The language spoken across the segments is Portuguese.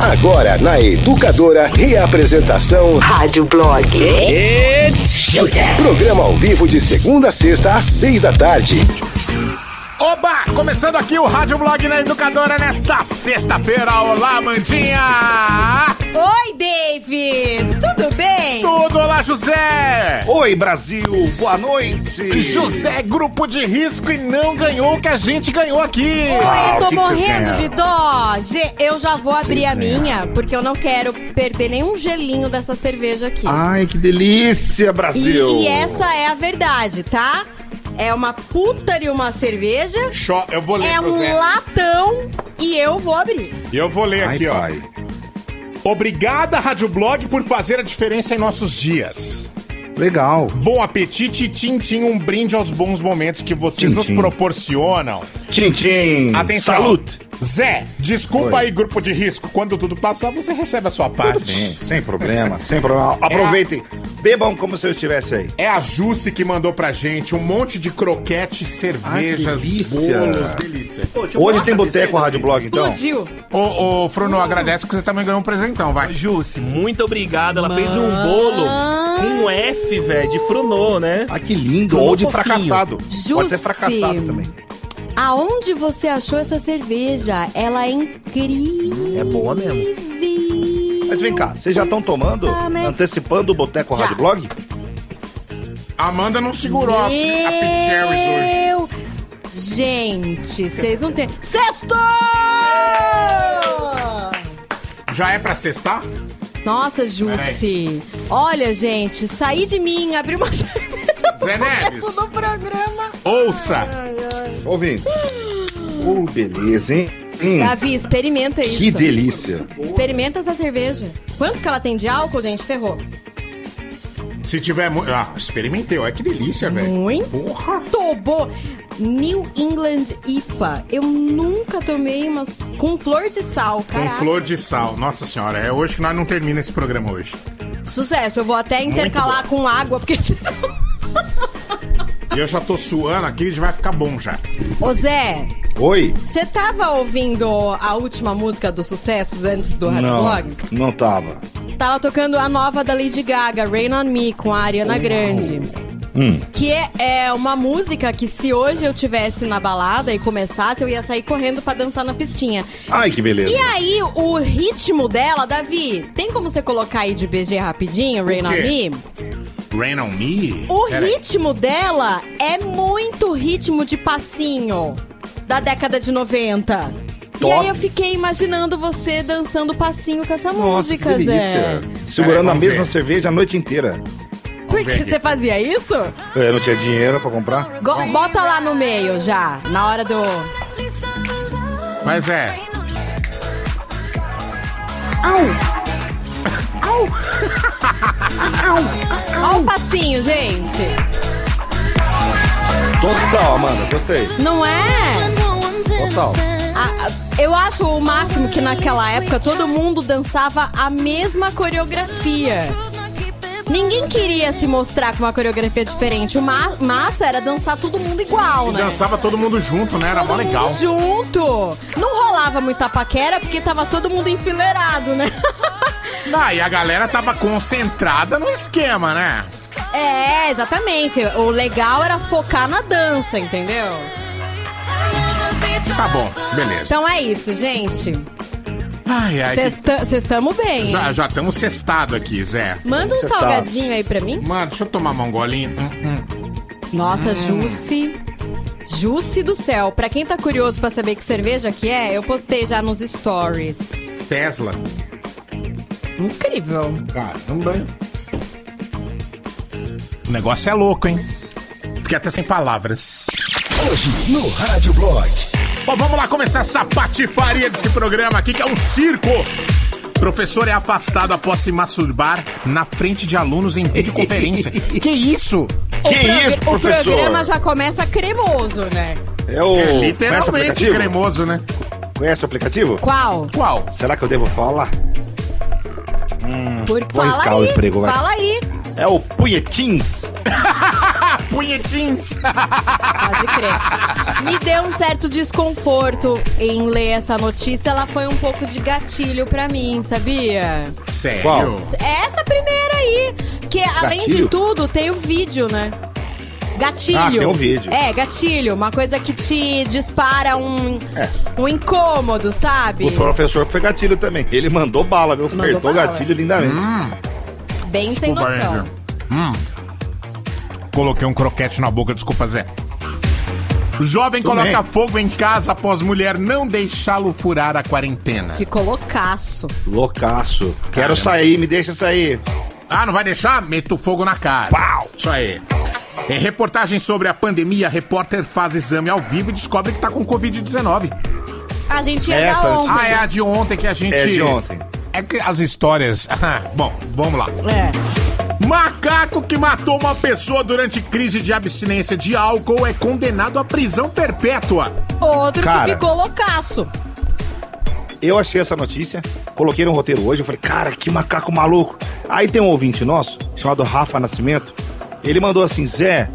Agora na Educadora, reapresentação Rádio Blog. It's showtime. Programa ao vivo de segunda a sexta às seis da tarde. Oba! Começando aqui o Rádio Blog na Educadora nesta sexta-feira. Olá, Mandinha! Oi, Davis! Tudo bem? Tudo, olá, José! Oi, Brasil, boa noite! José, grupo de risco e não ganhou o que a gente ganhou aqui! Oi, Ah, eu tô vocês morrendo de dó. Eu já vou abrir a minha, porque eu não quero perder nenhum gelinho dessa cerveja aqui. Ai, que delícia, e, Brasil! e essa é a verdade, tá? É uma puta de uma cerveja, Xó, eu vou ler é um Zé. latão e eu vou abrir. Eu vou ler Ai, aqui, ó. Obrigada, Rádio Blog, por fazer a diferença em nossos dias. Legal. Bom apetite e Tintim, um brinde aos bons momentos que vocês Tchim, nos tchim. proporcionam. Tchim, tchim. Atenção. Salute. Zé, desculpa Oi. aí, grupo de risco. Quando tudo passar, você recebe a sua parte. Bem, sem problema, sem problema. Aproveitem. Bebam como se eu estivesse aí. É a Jusce que mandou pra gente um monte de croquete, cervejas, Ai, delícia. bolos, delícia. Hoje tem boteco Rádio Blog, então? Explodiu. Ô, ô, Fruno, agradece que você também ganhou um presentão, vai. Jussi, muito obrigado. Ela fez um bolo com um F, velho, de Frunô, né? Ah, que lindo. Ou de fofinho. fracassado. Pode ser fracassado também. Aonde você achou essa cerveja? Ela é incrível. É boa mesmo. Mas vem cá, vocês já estão tomando? Ah, Antecipando o Boteco Já. Rádio Blog? Amanda não segurou a, a Pitcherries hoje. Gente, vocês não têm... Sexto! Já é pra cestar? Nossa, Jussi. Olha, gente, saí de mim, abri uma cerveja Zé Neves. do programa. Ouça! Ouvindo. Oh, beleza, hein? Hum, Davi, experimenta isso. que delícia. Experimenta essa cerveja. Quanto que ela tem de álcool, gente? Ferrou. Se tiver. Ah, experimentei, olha que delícia, velho. Muito Porra! bom. New England IPA. Eu nunca tomei umas com flor de sal, Com caraca. flor de sal. Nossa senhora, é hoje que nós não termina esse programa hoje. Sucesso. Eu vou até intercalar com água, porque senão... E eu já tô suando aqui, já vai ficar bom já. Ô, Zé, Oi? você tava ouvindo a última música dos sucessos antes do Rádio Blog? não tava. Tava tocando a nova da Lady Gaga, Rain on Me, com a Ariana Grande. Hum. Que é, é uma música que se hoje eu tivesse na balada e começasse, eu ia sair correndo pra dançar na pistinha. Ai, que beleza. E aí, o ritmo dela, Davi, tem como você colocar aí de BG rapidinho, Rain on? Me? Rain on me? O Pera aí. ritmo dela é muito ritmo de passinho da década de 90. E Top. aí eu fiquei imaginando você dançando passinho com essa Nossa, música, que Zé. Segurando Peraí, a mesma ver. cerveja a noite inteira. Por ver que aqui. você fazia isso? Eu não tinha dinheiro pra comprar. Go- bota lá no meio já, na hora do. Mas é. Ó o passinho, gente. Total, Amanda, gostei. Não é? Total. A- a- eu acho o máximo que naquela época todo mundo dançava a mesma coreografia. Ninguém queria se mostrar com uma coreografia diferente. O ma- massa era dançar todo mundo igual, né? Dançava todo mundo junto, né? Era mó Todo legal. mundo junto. Não rolava muita paquera porque tava todo mundo enfileirado, né? Ah, e a galera tava concentrada no esquema, né? é, exatamente. O legal era focar na dança, entendeu? Tá bom, beleza. Então é isso, gente. Ai, ai, que- Vocês estamos bem. já hein? já estamos cestado aqui, Zé. Manda um tá- salgadinho aí pra mim. Mano, deixa eu tomar uma golinha. Hum, hum. Nossa, Jusce. Jusce do céu. Pra quem tá curioso pra saber que cerveja que é, eu postei já nos stories. Tesla. Incrível. Caramba, hein? O negócio é louco, hein? Fiquei até sem palavras. Hoje no Rádio Blog. Bom, vamos lá começar essa patifaria desse programa aqui, que é um circo. Professor é afastado após se masturbar na frente de alunos em videoconferência. que isso? O, Que isso, o professor? programa já começa cremoso, né? É o. É Conhece o literalmente aplicativo? cremoso, né? Conhece o aplicativo? Qual? Qual? Será que eu devo falar? Por... vou Fala arriscar aí. o emprego, vai. Fala aí. É o Punhetins. punhetins. Pode crer. Me deu um certo desconforto em ler essa notícia. Ela foi um pouco de gatilho pra mim, sabia? Sério? Qual? Essa primeira aí. Que além de Gatilho? tudo, tem o vídeo, né? Gatilho. Ah, tem um vídeo. É, gatilho. Uma coisa que te dispara um, É. um incômodo, sabe? O professor foi gatilho também. Ele mandou bala, viu? Mandou Apertou o bala. gatilho lindamente. Bem sem Desculpa, noção. Andrew. Hum. Coloquei um croquete na boca, desculpa, Zé. Jovem Tudo coloca bem. fogo em casa após mulher não deixá-lo furar a quarentena. Ficou loucaço. Loucaço. Quero Caramba. sair, me deixa sair. Ah, não vai deixar? Meto fogo na casa. Pau! Isso aí. Em reportagem sobre a pandemia, repórter faz exame ao vivo e descobre que tá com Covid-19. A gente ia Essa dar ontem. Ah, é a de ontem que a gente. É de ontem. É que as histórias. Bom, vamos lá. É. Macaco que matou uma pessoa durante crise de abstinência de álcool é condenado à prisão perpétua. Outro Cara. que ficou loucaço. Eu achei essa notícia, coloquei no roteiro hoje, eu falei, cara, que macaco maluco. Aí tem um ouvinte nosso, chamado Rafa Nascimento, ele mandou assim, Zé,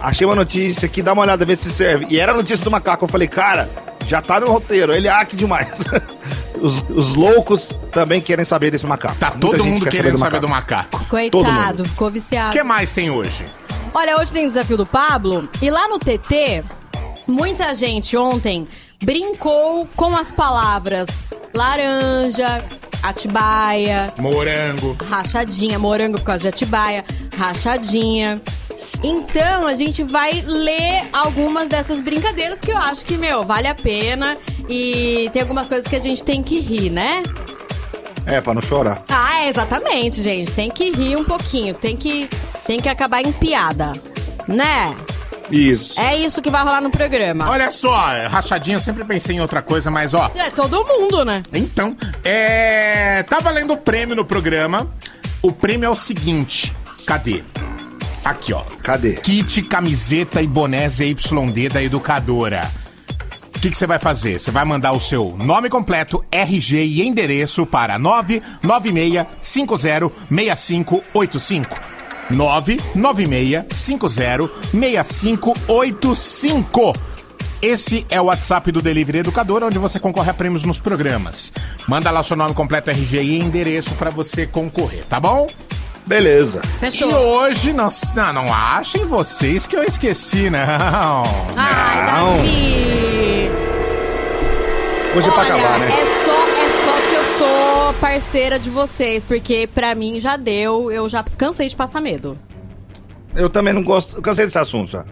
achei uma notícia aqui, dá uma olhada, vê se serve. E era a notícia do macaco, eu falei, cara, já tá no roteiro, ele, ah, que demais. os, os loucos também querem saber desse macaco. Tá Muita todo mundo quer querendo saber do macaco. Todo Coitado, mundo. ficou O viciado. que mais tem hoje? Olha, hoje tem o desafio do Pablo. E lá no TT, muita gente ontem brincou com as palavras laranja, atibaia, Morango. rachadinha, morango por causa de atibaia, rachadinha. Então a gente vai ler algumas dessas brincadeiras que eu acho que, meu, vale a pena. E tem algumas coisas que a gente tem que rir, né? É, pra não chorar. Ah, é, exatamente, gente. Tem que rir um pouquinho. Tem que, tem que acabar em piada. Né? Isso. É isso que vai rolar no programa. Olha só, rachadinha, eu sempre pensei em outra coisa, mas ó. É todo mundo, né? Então, é. Tá valendo o prêmio no programa. O prêmio é o seguinte: cadê? Aqui, ó. Cadê? Kit, camiseta e boné ZYD da educadora. O que que você vai fazer? Você vai mandar o seu nome completo, RG e endereço para 996506585. 996506585. Esse é o WhatsApp do Delivery Educador, onde você concorre a prêmios nos programas. Manda lá seu nome completo, RG e endereço para você concorrer, tá bom? Beleza. E Fechou. hoje, não, não, não achem vocês que eu esqueci, não. Ai, Não. Davi! Hoje é pra Olha, acabar, né? é só, sou parceira de vocês, porque pra mim já deu, eu já cansei de passar medo. Eu também não gosto, eu cansei desse assunto já.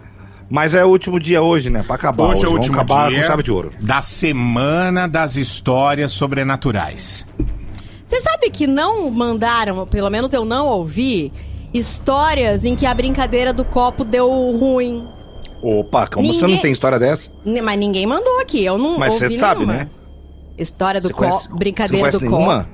Mas é o último dia hoje, né? Pra acabar. Hoje é o Vamos último acabar dia com chave de ouro. da Semana das Histórias Sobrenaturais. Você sabe que não mandaram, pelo menos eu não ouvi, histórias em que a brincadeira do copo deu ruim. Opa, como você Ninguém- não tem história dessa? Mas ninguém mandou aqui, eu não Mas ouvi você sabe, nenhuma. né? História do conhece- copo, brincadeira você do nenhuma?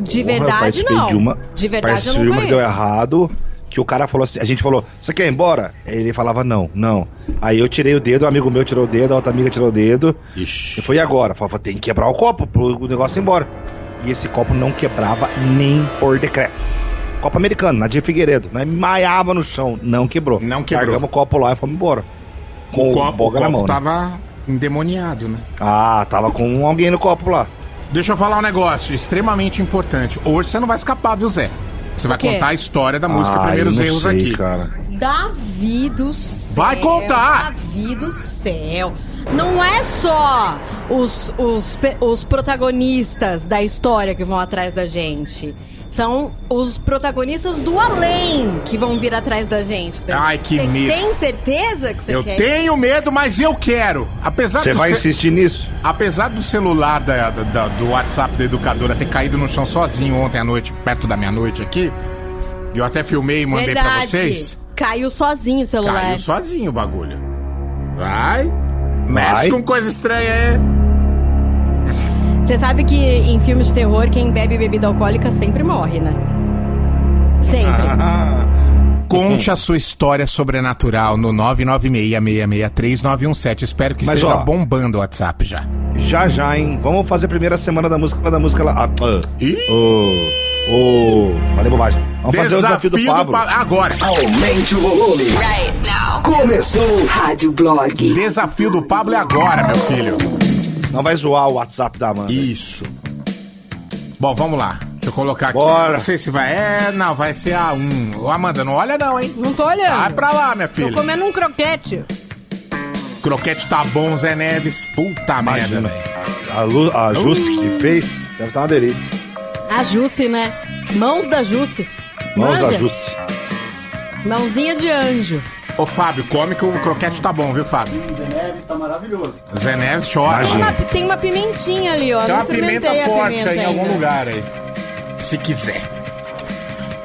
De Porra, eu verdade, participei não. De, uma, De verdade, eu não de uma que deu conheço. errado, que o cara falou assim, a gente falou, você quer ir embora? Ele falava, não, não. Aí eu tirei o dedo, um amigo meu tirou o dedo, a outra amiga tirou o dedo. Ixi. E agora? Falava, tem que quebrar o copo pro negócio ir embora. E esse copo não quebrava nem por decreto. Copo americano, na de Figueiredo. Nós maiava no chão, não quebrou. Não quebrou. Largamos o copo lá e fomos embora. Com O copo, o copo mão, né? Endemoniado, né? Ah, tava com alguém no copo lá. Deixa eu falar um negócio extremamente importante. Hoje você não vai escapar, viu, Zé? Você vai contar a história da música Ah, Primeiros eu não Erros sei, aqui. cara. Davi do céu. Vai contar. Davi do céu. Não é só os, os, os protagonistas da história que vão atrás da gente. São os protagonistas do além que vão vir atrás da gente. Ai, que Cê medo. tem certeza que você Eu quer? tenho medo, mas eu quero. Apesar Você vai ce- insistir nisso? Apesar do celular da, da- da- do WhatsApp da educadora ter caído no chão sozinho ontem à noite, perto da meia-noite aqui, eu até filmei e mandei pra Verdade. vocês. Caiu sozinho o celular. Caiu sozinho o bagulho. Vai. Mexe Vai. com coisa estranha, é. Você sabe que em filmes de terror, quem bebe bebida alcoólica sempre morre, né? Sempre. Ah, Conte a sua história sobrenatural no 996663917. Espero que Mas, esteja ó, bombando o WhatsApp já. já já, hein? Vamos fazer a primeira semana da música da música lá. Ah, ah. Ih! Ô, Ô, falei bobagem. Vamos fazer o desafio do Pablo. Pa- Agora. Aumente o volume. Right now. Começou. Rádio Blog. Desafio do Pablo é agora, meu filho. Não vai zoar o WhatsApp da Amanda. Isso. Bom, vamos lá. Deixa eu colocar aqui. Bora. Não sei se vai. É, não, vai ser a 1. Ô, Amanda, não olha não, hein? Não tô olhando. Sai pra lá, minha Tô filha. comendo um croquete. Croquete tá bom, Zé Neves. Puta merda, Imagina. velho. A, Lu, a Jusce que fez, deve estar uma delícia. A Jusce, né? Mãos da Jusce. Mãos da Manja? Jusce. Mãozinha de anjo. Ô, Fábio, come que o croquete tá bom, viu, Fábio? Neves tá maravilhoso. O Zé Neves chora. Imagina. Uma- tem uma pimentinha ali, ó. Tem uma pimenta forte pimenta aí em algum lugar aí. Se quiser.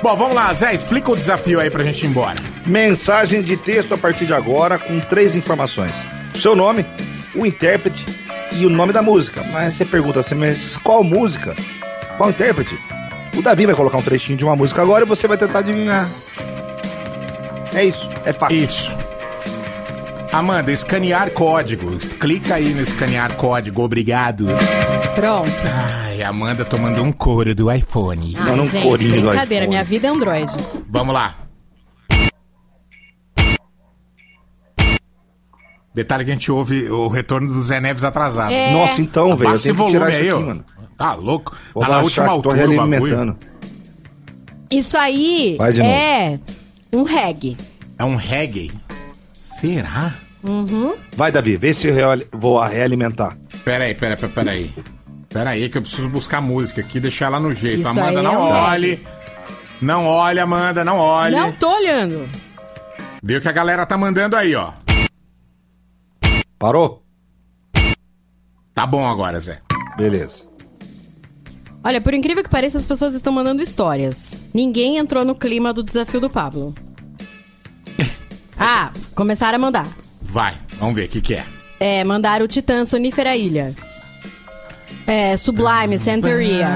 Bom, vamos lá, Zé, explica o desafio aí pra gente ir embora. Mensagem de texto a partir de agora com três informações: o seu nome, o intérprete e o nome da música. Mas você pergunta assim, mas qual música? Qual intérprete? O Davi vai colocar um trechinho de uma música agora e você vai tentar adivinhar. É isso, é fácil. Isso. Amanda, escanear código. Clica aí no escanear código, obrigado. Pronto. Ai, Amanda tomando um couro do iPhone. Ah, um gente, corinho do brincadeira. iPhone. Minha vida é Android. Vamos lá. Detalhe que a gente ouve o retorno do Zé Neves atrasado. É. Nossa, então, velho, Baixa esse volume tirar aí, isso ó. Tá louco? Vou tá na última altura o bagulho. Isso aí é um reggae. É um reggae. Será? Vai, Davi, vê se eu real- vou realimentar. Pera aí, pera, pera, pera aí. Pera aí que eu preciso buscar música aqui, deixar ela no jeito. Isso Amanda, não é olhe. Não olhe, Amanda, não olhe. Não tô olhando. Viu que a galera tá mandando aí, ó. Parou? Tá bom agora, Zé. Beleza. Olha, por incrível que pareça, as pessoas estão mandando histórias. Ninguém entrou no clima do desafio do Pablo. Ah, começaram a mandar. Vai, vamos ver o que que é. É, mandaram o Titã Sonífera Ilha. É, Sublime, Santeria.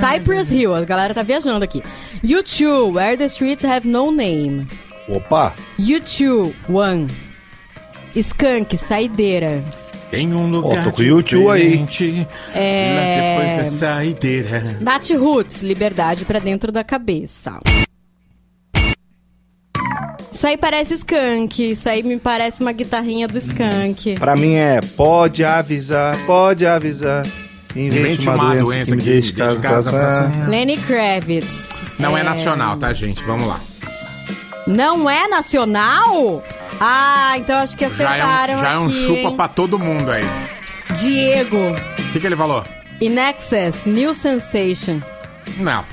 Cypress Hill, a galera tá viajando aqui. U2, Where the Streets Have No Name. Opa, U2, One. Skunk, Saideira. Tem um lugar tô com o YouTube aí. É. lá depois da saideira. Nat Roots, Liberdade pra dentro da cabeça. Isso aí parece skunk. Isso aí me parece uma guitarrinha do skunk. pra mim é pode avisar, pode avisar. Invente uma, doença, que me deixe casa, casa, pra- Lenny Kravitz. Não é... nacional, tá, gente? Vamos lá. Não é nacional? Ah, então acho que Já é acertaram um, já é um aqui, chupa hein? pra todo mundo aí. Diego. O que, que ele falou? In Excess, New Sensation. Não.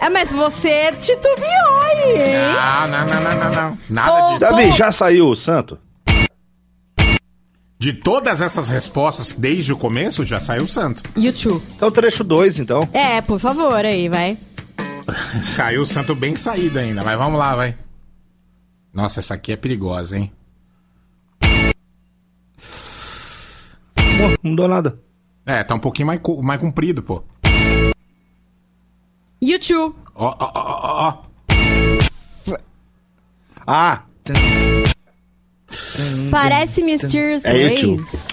É, mas você titubeou aí, hein? Não, não, não, não, não, não. Nada Ô, disso. Davi, já saiu o santo? De todas essas respostas, desde o começo, já saiu o santo. YouTube. Então trecho 2, então. É, por favor, aí, vai. Saiu o santo bem saído ainda, mas vamos lá, vai. Nossa, essa aqui é perigosa, hein? Pô, não dou nada. É, tá um pouquinho mais, mais comprido, pô. YouTube. Ó, ó, ó, ó, ó. Ah, Parece Mysterious É YouTube. Ways.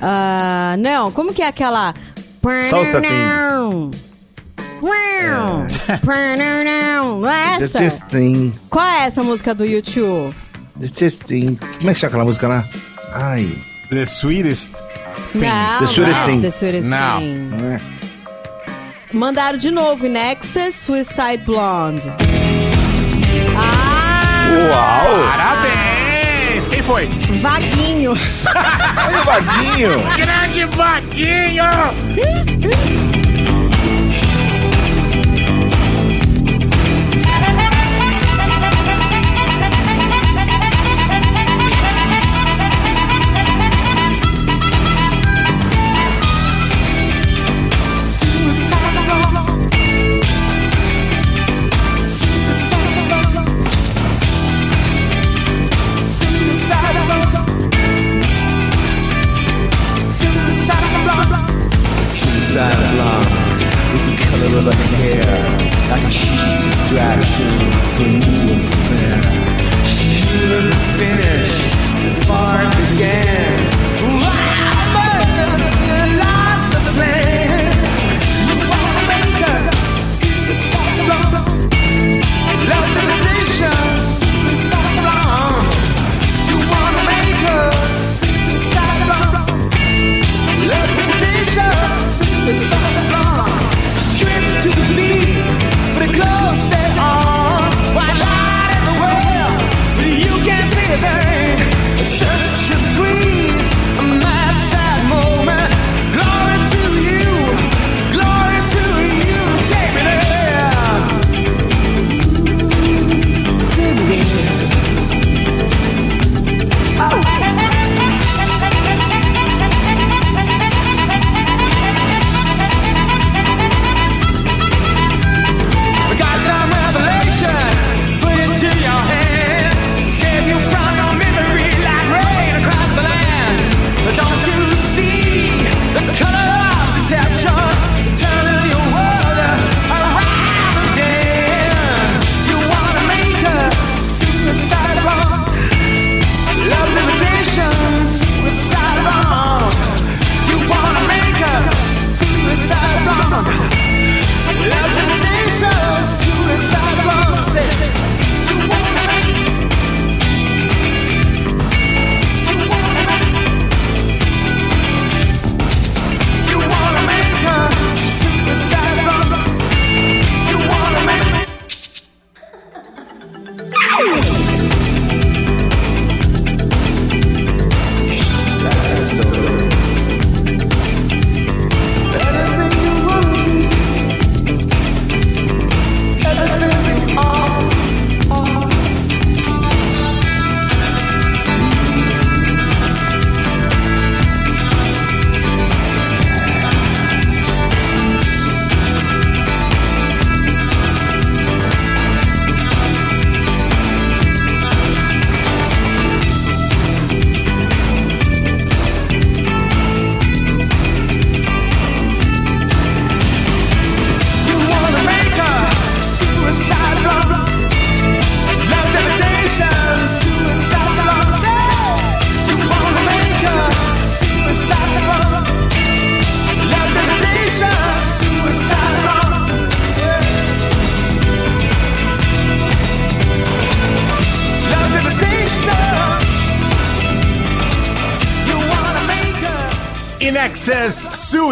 Ah, não, como que é aquela... Não. Não é essa? Qual é essa música do YouTube? desisting. Como é que chama aquela música lá? Ai, The sweetest. Não, The Sweetest não, Thing. The Sweetest Não. Thing. não é? Mandaram de novo, Nexus Suicide Blonde. Ah! Uau! Parabéns! Quem foi? Vaguinho. Olha o vaguinho! Grande Vaguinho!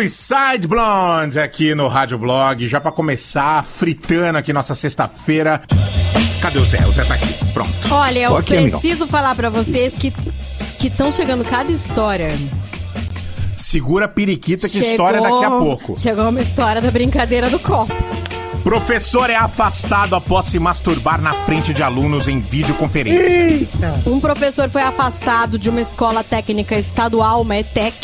Suicide Blonde aqui no Rádio Blog, já pra começar, fritando aqui nossa sexta-feira. Cadê o Zé? O Zé tá aqui, pronto. Olha, eu aqui, amigão. preciso falar pra vocês que que estão chegando cada história. Segura a periquita que Chegou- história daqui a pouco. Chegou uma história da brincadeira do copo. Professor é afastado após se masturbar na frente de alunos em videoconferência. Um professor foi afastado de uma escola técnica estadual, uma ETEC,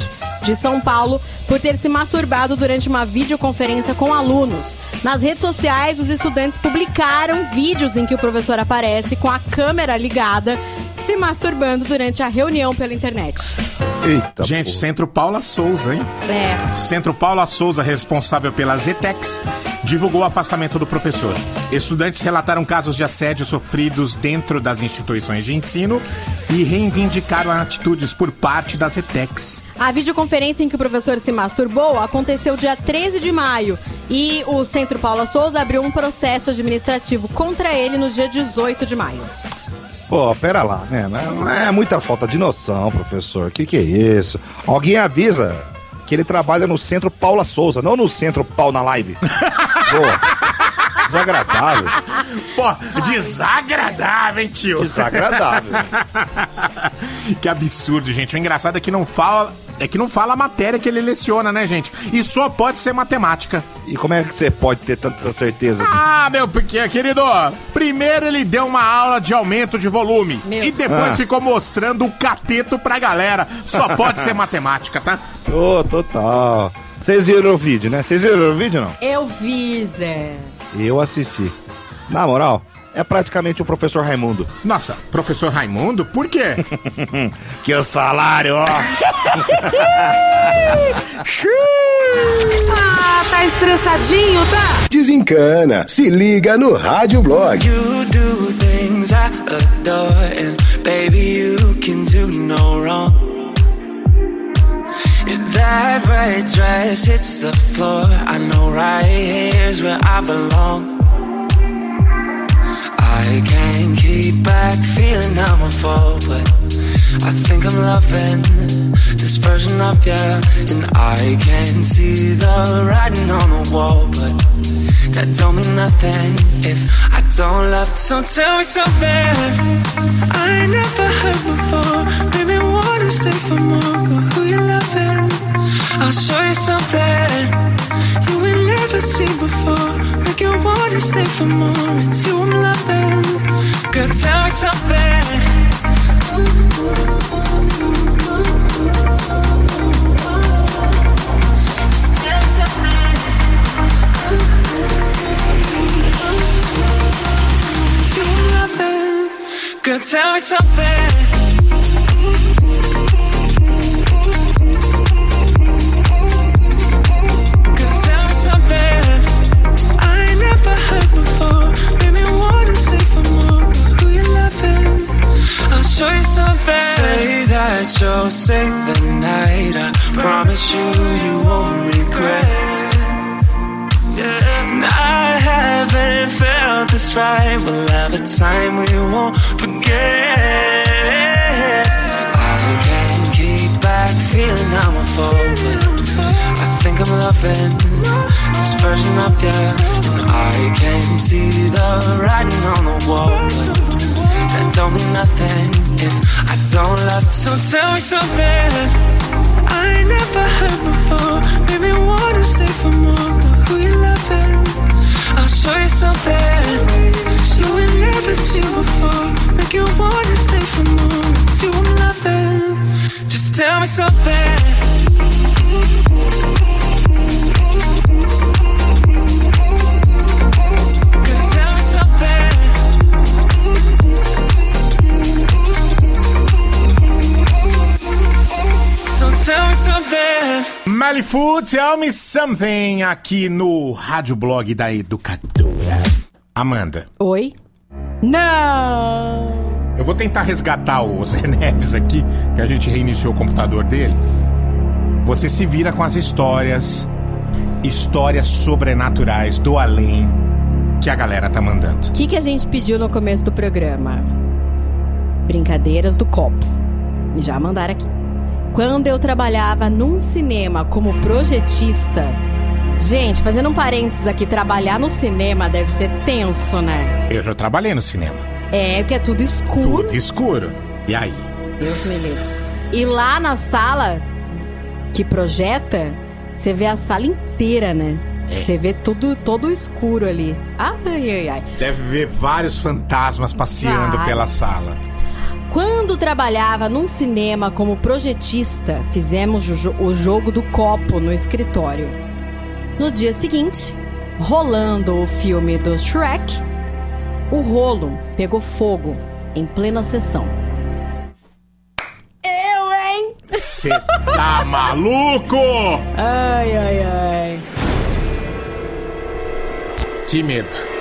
de São Paulo, por ter se masturbado durante uma videoconferência com alunos. Nas redes sociais, os estudantes publicaram vídeos em que o professor aparece com a câmera ligada, se masturbando durante a reunião pela internet. Eita, Gente, porra. Centro Paula Souza, hein? É. Centro Paula Souza, responsável pelas ETECs, divulgou o afastamento do professor. Estudantes relataram casos de assédio sofridos dentro das instituições de ensino e reivindicaram atitudes por parte das ETECs. A videoconferência em que o professor se masturbou aconteceu dia 13 de maio e o Centro Paula Souza abriu um processo administrativo contra ele no dia 18 de maio. Pô, pera lá, né? Não é muita falta de noção, professor. Que que é isso? Alguém avisa que ele trabalha no Centro Paula Souza, não no Centro Pau na Live. Pô, desagradável. Pô, desagradável, hein, tio? Desagradável. que absurdo, gente. O engraçado é que não fala. É que não fala a matéria que ele leciona, né, gente? E só pode ser matemática. E como é que você pode ter tanta certeza assim? Ah, meu pequeno querido, primeiro ele deu uma aula de aumento de volume Meu. e depois Ah. ficou mostrando o cateto pra galera. Só pode ser matemática, tá? Ô, total. Vocês viram o vídeo, né? Vocês viram o vídeo, não? Eu vi, Zé. Eu assisti. Na moral, é praticamente o professor Raimundo. Nossa, professor Raimundo, por quê? Que o salário, ó. Ah, tá estressadinho, tá? Desencana. Se liga no Rádio Blog. You do things I adore, and baby, you can do no wrong. If that red dress hits the floor, I know right here's where I belong. I can't keep back feeling I'm a fool, but I think I'm loving this version of you, and I can see the writing on the wall, but that don't mean nothing if I don't love. So tell me something I never heard before. Made me wanna stay for more. Who you loving? I'll show you something you never seen before. Make you wanna stay for more. It's you I'm loving. Girl, tell me something. Tell me something. It's you I'm loving. Girl, tell me something. Show you something. Say that you'll stay the night. I promise you, you won't regret. And I haven't felt this right. We'll have a time we won't forget. I can't keep back feeling I'm a fool, I think I'm loving this version of you. And I can see the writing on the wall, don't mean nothing if I don't love. So tell me something I never heard before. Made me wanna stay for more. Girl, who you loving? I'll show you something you ain't never seen before. Make you wanna stay for more. It's you I'm loving. Just tell me something. Something. Malifu, tell me something aqui no Rádio Blog da Educadora. Amanda, Oi? Não! eu vou tentar resgatar o Zé Neves aqui, que a gente reiniciou o computador dele. Você se vira com as histórias, histórias sobrenaturais do além que a galera tá mandando. O que, que a gente pediu no começo do programa? Brincadeiras do copo. Já mandaram aqui. Quando eu trabalhava num cinema como projetista. Gente, fazendo um parênteses aqui, trabalhar no cinema deve ser tenso, né? Eu já trabalhei no cinema. É, que é tudo escuro. Tudo escuro. E aí? Deus me livre. E lá na sala que projeta, você vê a sala inteira, né? É. Você vê tudo todo escuro ali. Ai, ai, ai. Deve ver vários fantasmas passeando Vários. pela sala. Quando trabalhava num cinema como projetista, fizemos o, jo- o jogo do copo no escritório. No dia seguinte, rolando o filme do Shrek, o rolo pegou fogo em plena sessão. Eu, hein? Você tá maluco? Ai, ai, ai. Que medo.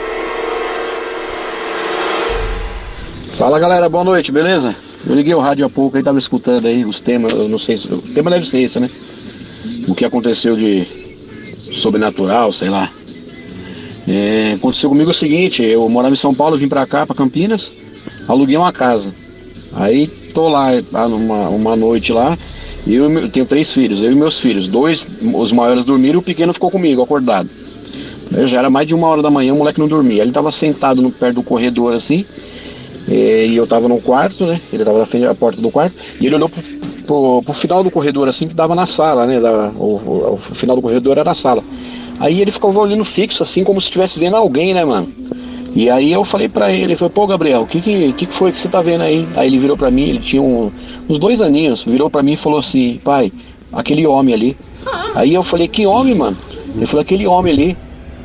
Fala galera, boa noite, beleza? Eu liguei o rádio há pouco aí, tava escutando aí os temas, eu não sei se. O tema deve ser esse, né? O que aconteceu de sobrenatural, sei lá. É, aconteceu comigo o seguinte, eu morava em São Paulo, vim pra cá, pra Campinas, aluguei uma casa. Aí tô lá ah, numa uma noite lá, e eu, e meu- tenho três filhos, eu e meus filhos. Dois, os maiores dormiram e o pequeno ficou comigo, acordado. Eu já era mais de uma hora da manhã, o moleque não dormia. Ele tava sentado no perto do corredor assim, e eu tava no quarto, né? Ele tava na frente da porta do quarto, e ele olhou pro, pro, pro final do corredor assim, que dava na sala, né? Da- o, o- o final do corredor era a sala. Aí ele ficava olhando fixo, assim, como se estivesse vendo alguém, né, mano? E aí eu falei pra ele, ele falou, pô Gabriel, o que, que, que foi que você tá vendo aí? Aí ele virou pra mim, ele tinha um- uns dois aninhos, virou pra mim e falou assim, pai, aquele homem ali. Aí eu falei, que homem, mano? Ele falou, aquele homem ali.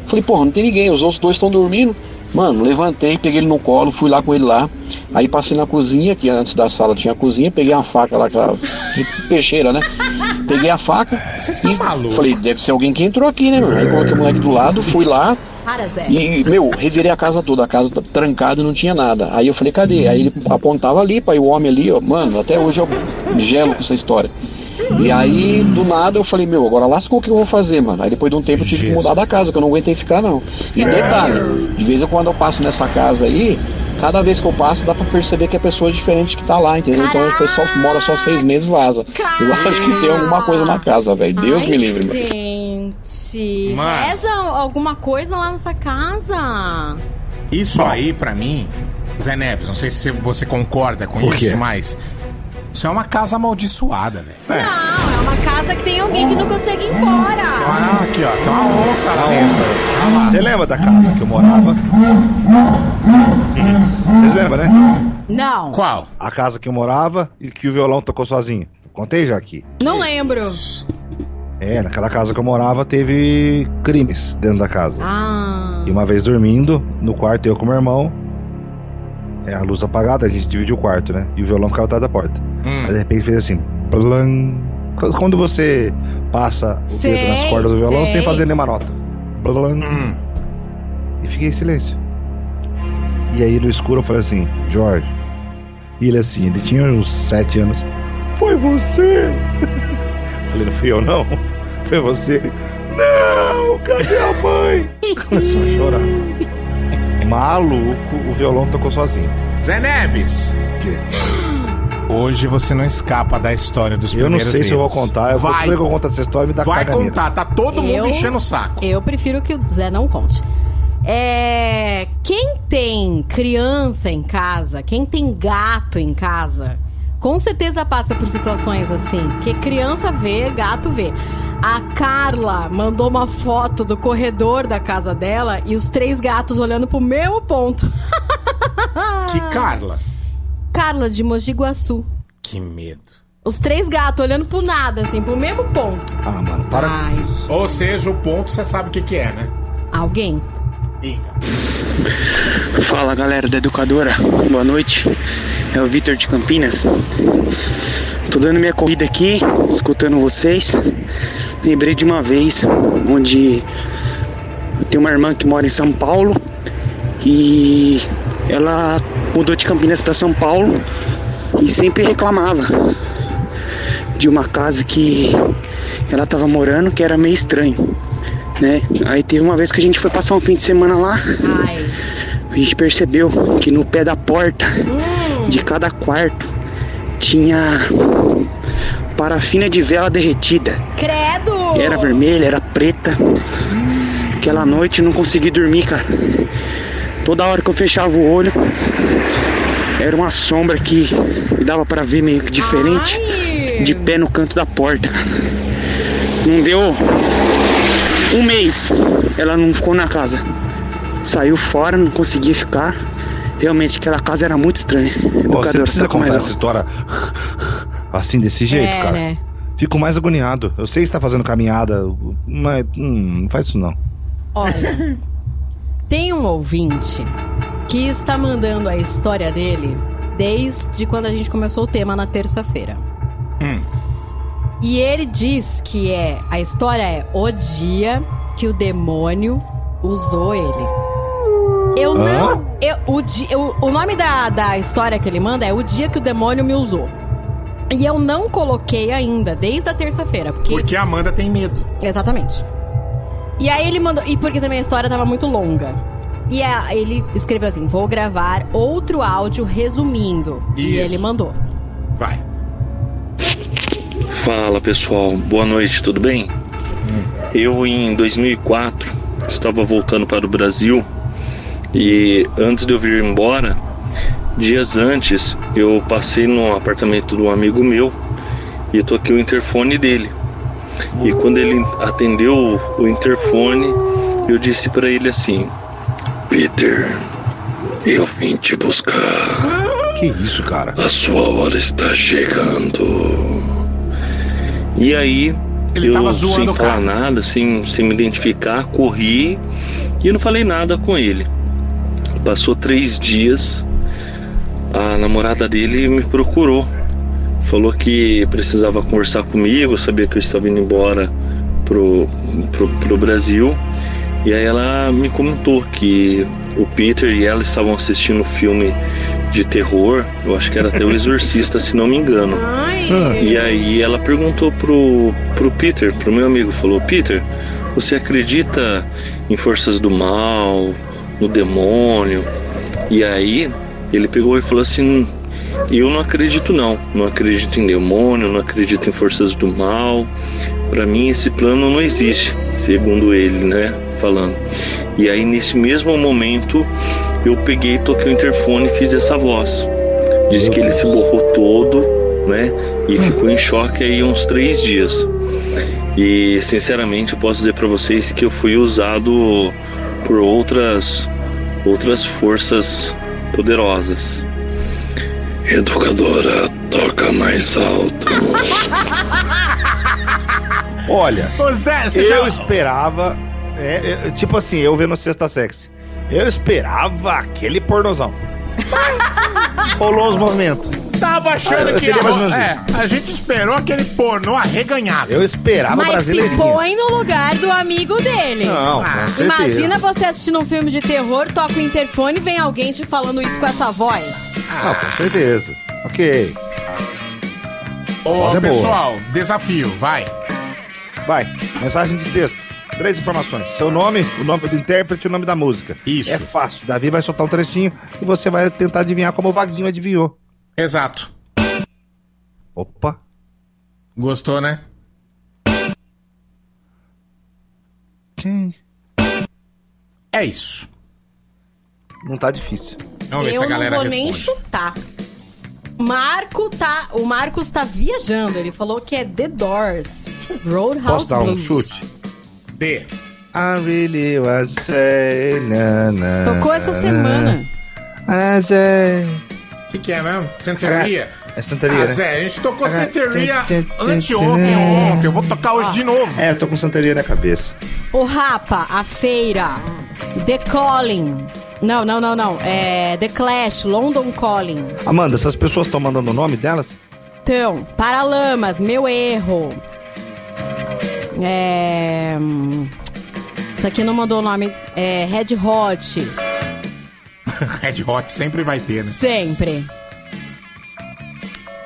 Falei, porra, não tem ninguém, os outros dois estão dormindo. Mano, levantei, peguei ele no colo, fui lá com ele lá. Aí passei na cozinha, que antes da sala tinha a cozinha, peguei uma faca lá, aquela peixeira, né? Peguei a faca Você tá e maluco? falei, deve ser alguém que entrou aqui, né, mano? Aí coloquei o moleque do lado, fui lá, Para, Zé. e, meu, revirei a casa toda, a casa tá trancada e não tinha nada. Aí eu falei, cadê? Aí ele apontava ali, pai, o homem ali, ó, mano, até hoje eu gelo com essa história. E aí, do nada, eu falei, meu, agora lascou o que eu vou fazer, mano. Aí depois de um tempo eu tive que Jesus. mudar da casa, que eu não aguentei ficar, não. E detalhe, de vez em quando eu passo nessa casa aí, cada vez que eu passo dá pra perceber que a pessoa é diferente que tá lá, entendeu? Então a pessoa mora só seis meses e vaza. Eu acho que tem alguma coisa na casa, velho. Deus Ai, me livre, mano. Gente, Mano. reza alguma coisa lá nessa casa. Isso aí, pra mim, Zé Neves, não sei se você concorda com O isso, quê? mas. Isso é uma casa amaldiçoada, velho. Não, é uma casa que tem alguém que não consegue ir embora. Ah, aqui, ó, tem uma onça lá A dentro. Você lembra da casa que eu morava? Vocês lembram, né? Não, Qual? A casa que eu morava e que o violão tocou sozinho. Contei já aqui. não lembro. É, naquela casa que eu morava teve crimes dentro da casa. Ah, E uma vez dormindo, no quarto eu com meu irmão. É, a luz apagada, a gente dividiu o quarto, né? E o violão ficava atrás da porta. Hum. Aí de repente fez assim. Blam. Quando você passa o Sei, dedo nas cordas do violão sei. sem fazer nenhuma nota. Blam. Hum. E fiquei em silêncio. E aí no escuro eu falei assim, Jorge. E ele assim, ele tinha uns sete anos. Foi você! falei, não fui eu não. Foi você. Ele, Não, cadê a mãe? Começou a chorar. Maluco, o violão tocou sozinho. Zé Neves, O quê? hoje você não escapa da história dos Eu não primeiros sei se eu vou erros. contar. Eu Vai, Vai. que eu conto essa história me dá vai caganeira. contar. Tá todo mundo Eu- enchendo o saco. eu prefiro que o Zé não conte. É. Quem tem criança em casa, quem tem gato em casa, com certeza passa por situações assim. Que criança vê, gato vê. A Carla mandou uma foto do corredor da casa dela e os três gatos olhando pro mesmo ponto. Que Carla. Carla de Mogi Guaçu. Que medo. Os três gatos olhando pro nada, assim, pro mesmo ponto. Ah, mano, para. Ai, Ou seja, o ponto você sabe o que, que é, né? alguém? Eita. Fala galera da Educadora, boa noite. É o Vitor de Campinas. Tô dando minha corrida aqui, escutando vocês. Lembrei de uma vez onde eu tenho uma irmã que mora em São Paulo e ela mudou de Campinas para São Paulo e sempre reclamava de uma casa que ela tava morando que era meio estranho, né? Aí teve uma vez que a gente foi passar um fim de semana lá Ai. a gente percebeu que no pé da porta de cada quarto tinha parafina de vela derretida. Credo! Era vermelha, era preta. Aquela noite eu não consegui dormir, cara. Toda hora que eu fechava o olho, era uma sombra que dava pra ver meio que diferente. Ai. De pé no canto da porta, cara. Não deu um mês. Ela não ficou na casa. Saiu fora, não conseguia ficar. Realmente aquela casa era muito estranha. Pô, você Educador, precisa tá contar essa história assim, desse jeito, é, cara. né? Fico mais agoniado. Eu sei que você tá fazendo caminhada, mas hum, não faz isso não. Olha, tem um ouvinte que está mandando a história dele desde quando a gente começou o tema na terça-feira. E ele diz que é a história é o dia que o demônio usou ele. Eu não. Eu, o, di- eu- o nome da, da história que ele manda é O Dia que o Demônio Me Usou. E eu não coloquei ainda, desde a terça-feira, porque. Porque a Amanda tem medo. Exatamente. E aí ele mandou. E porque também a história tava muito longa. E a- ele escreveu assim: vou gravar outro áudio resumindo. E Isso. ele mandou. Vai. Fala pessoal, boa noite, tudo bem? Eu em 2004 estava voltando para o Brasil e antes de eu vir embora, dias antes, eu passei no apartamento de um amigo meu e toquei o interfone dele. E quando ele atendeu o interfone, eu disse para ele assim: Peter, eu vim te buscar. Que isso, cara? A sua hora está chegando. E aí, Ele eu tava zoando sem falar cara. nada, sem, sem me identificar, corri e eu não falei nada com ele. Passou três dias, a namorada dele me procurou. Falou que precisava conversar comigo, sabia que eu estava indo embora pro, pro, pro Brasil. E aí ela me comentou que o Peter e ela estavam assistindo um filme de terror, eu acho que era até o Exorcista, se não me engano. Ai! E aí ela perguntou pro, pro Peter, pro meu amigo, falou, Peter, você acredita em forças do mal, no demônio? E aí ele pegou e falou assim, eu não acredito não, não acredito em demônio, não acredito em forças do mal. Pra mim esse plano não existe, segundo ele, né, falando. E aí nesse mesmo momento eu peguei, toquei o interfone e fiz essa voz. Disse que ele se borrou todo, né? E ficou em choque aí uns três dias. E sinceramente eu posso dizer pra vocês que eu fui usado por outras outras forças poderosas. Educadora, toca mais alto. Olha, Zé, você eu já. esperava. é, é, tipo assim, eu vendo Sexta Sexy. Eu esperava aquele pornozão. Rolou os momentos. Tava achando Ah, que a, é, a gente esperou aquele pornô arreganhado. Eu esperava Mas se põe no lugar do amigo dele. Não, Ah. Imagina você assistindo um filme de terror, toca o interfone e vem alguém te falando isso com essa voz. Não, com certeza. Ok. Ô, é boa. pessoal, desafio, vai. Vai. Mensagem de texto. Três informações. Seu nome, o nome do intérprete e o nome da música. Isso. É fácil. Davi vai soltar um trechinho e você vai tentar adivinhar como o Vaguinho adivinhou. Exato. Opa. Gostou, né? É isso. Não tá difícil. Vamos ver Eu se a galera não vou nem responde. chutar. Marco tá. O Marcos tá viajando. Ele falou que é The Doors. Roadhouse Posso dar um Blues. chute? D. I really was say na, na, Tocou essa na, semana. I say. O que, que é mesmo? Santeria? É Santeria, Ah, né? Zé, a gente tocou Ah, Santeria anteontem, ontem. Eu vou tocar hoje de novo. É, eu tô com Santeria na cabeça. O Rapa, a feira. The Calling. Não, não, não, não. É The Clash, London Calling. Amanda, essas pessoas estão mandando o nome delas? Então, Paralamas, meu erro. É. hum, Isso aqui não mandou o nome. É Red Hot. Red Hot sempre vai ter, né? Sempre.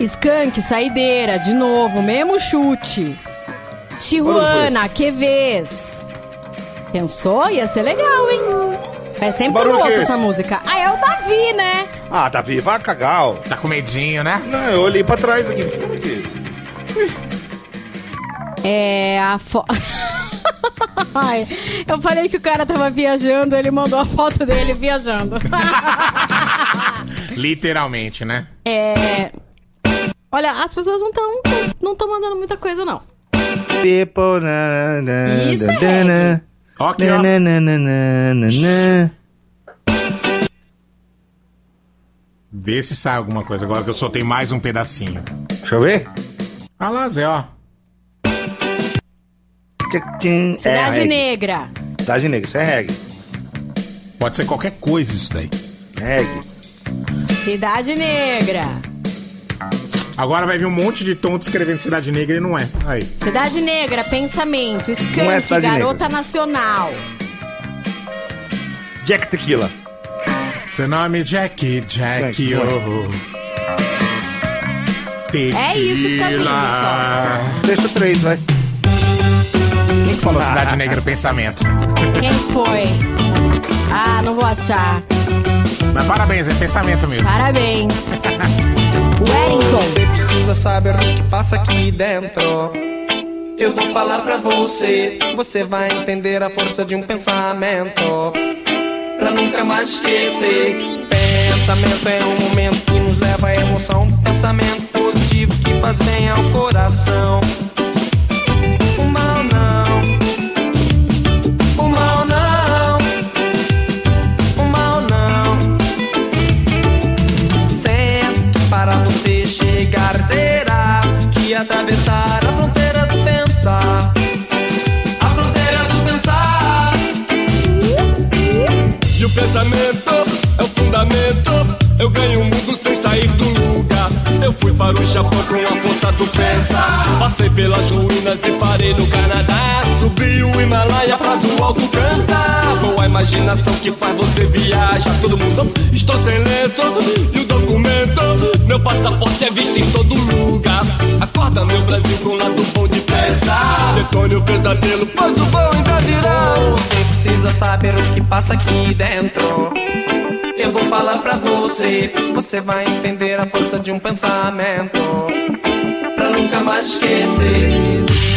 Skunk, saideira, de novo, mesmo chute. Tijuana, que vez? Pensou? Ia ser legal, hein? Faz tempo que eu não que ouço essa música. Ah, é o Davi, né? Ah, Davi, vai cagar. ó. Tá com medinho, né? Não, eu olhei pra trás aqui. É? É a foto. Ai, eu falei que o cara tava viajando, ele mandou a foto dele viajando. Literalmente, né? É. Olha, as pessoas não estão não estão mandando muita coisa, não. People, na, na, na, Isso é reggae. Ok, ó. na, na, na, na, na, na. Vê se sai alguma coisa agora que eu soltei mais um pedacinho. Deixa eu ver. Ah lá, Zé, ó. É, Cidade reggae. Negra. Cidade Negra, isso é reggae. Pode ser qualquer coisa isso daí. Reggae. Cidade Negra. Agora vai vir um monte de tonto escrevendo Cidade Negra e não é. Aí. Cidade Negra, Pensamento, é Skank, Cidade Garota Nacional. Jack Tequila. Seu nome é Jack, Jack, Jack, oh. É isso que tá vindo, Tequila. Deixa o três, vai. Quem que falou Cidade Negra Pensamento? Quem foi? Ah, não vou achar. Mas parabéns, é pensamento mesmo. Parabéns. Wellington. Você precisa saber o que passa aqui dentro. Eu vou falar pra você, você vai entender a força de um pensamento. Pra nunca mais esquecer. Pensamento é um momento que nos leva à emoção. Pensamento positivo que faz bem ao coração. Eu fui para o Japão com a força do pensar. Passei pelas ruínas e parei no Canadá. Subi o Himalaia pra do alto cantar. Boa imaginação que faz você viajar. Todo mundo, estou sem lenço e o documento. Meu passaporte é visto em todo lugar. Acorda, meu Brasil, com o lado bom de pensar. Detone o pesadelo, pois o bom ainda virá. Você precisa saber o que passa aqui dentro. Eu vou falar pra você, você vai entender a força de um pensamento. Pra nunca mais esquecer.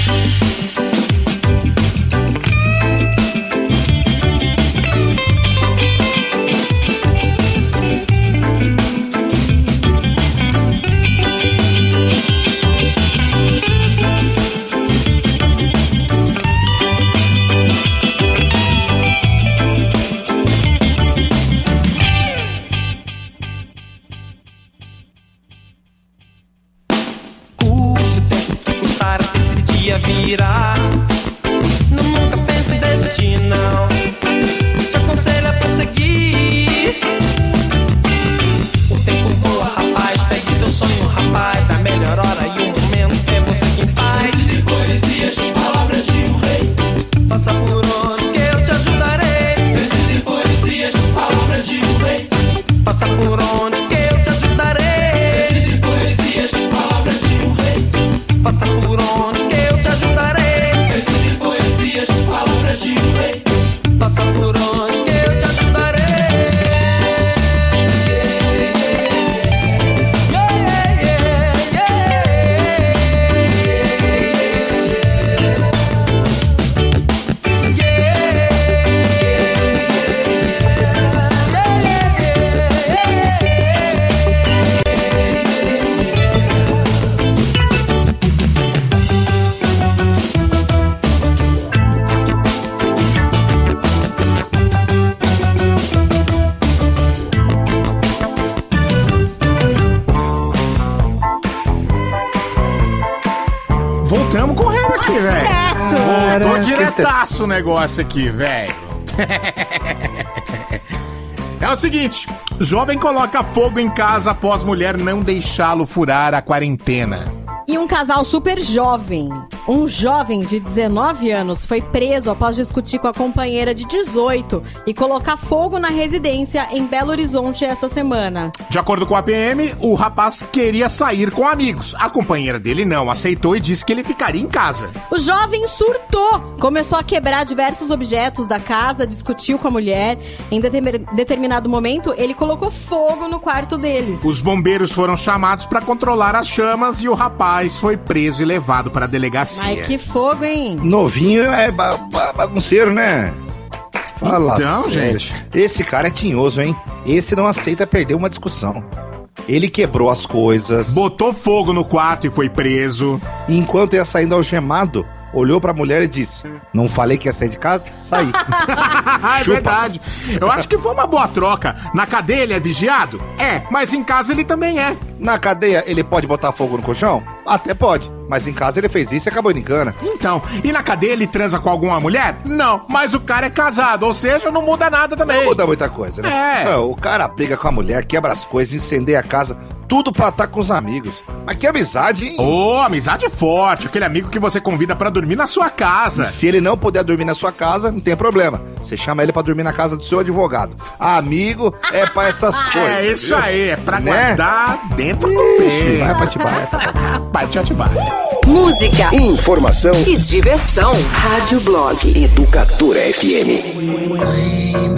Virá. Não nunca pense em desistir, não. Te aconselho a prosseguir. O negócio aqui, velho. É o seguinte, jovem coloca fogo em casa após mulher não deixá-lo furar a quarentena. E um casal super jovem. Um jovem de 19 anos foi preso após discutir com a companheira de 18 e colocar fogo na residência em Belo Horizonte essa semana. De acordo com a PM, o rapaz queria sair com amigos. A companheira dele não aceitou e disse que ele ficaria em casa. O jovem surtou, começou a quebrar diversos objetos da casa, discutiu com a mulher. Em determin- determinado momento, ele colocou fogo no quarto deles. Os bombeiros foram chamados para controlar as chamas e o rapaz foi preso e levado para a delegacia. Ai, que fogo, hein? Novinho é ba- ba- bagunceiro, né? Fala Então, sério. gente. Esse cara é tinhoso, hein? Esse não aceita perder uma discussão. Ele quebrou as coisas. Botou fogo no quarto e foi preso. E enquanto ia saindo algemado, olhou pra mulher e disse: Não falei que ia sair de casa? Saí. é verdade. Eu acho que foi uma boa troca. Na cadeia ele é vigiado? É, mas em casa ele também é. Na cadeia, ele pode botar fogo no colchão? Até pode. Mas em casa ele fez isso e acabou em engana. Então, e na cadeia ele transa com alguma mulher? Não, mas o cara é casado, ou seja, não muda nada também. Não muda muita coisa, né? É. Não, o cara briga com a mulher, quebra as coisas, incendeia a casa, tudo pra estar com os amigos. Mas que amizade, hein? Ô, amizade forte, aquele amigo que você convida pra dormir na sua casa. E se ele não puder dormir na sua casa, não tem problema. Você chama ele pra dormir na casa do seu advogado. Amigo é pra essas coisas. É isso viu? aí, é pra Né? guardar dentro do Ixi, peito. vai pra. Vai te ativar. Música Informação e diversão. Rádio Blog. Educadora FM. Queen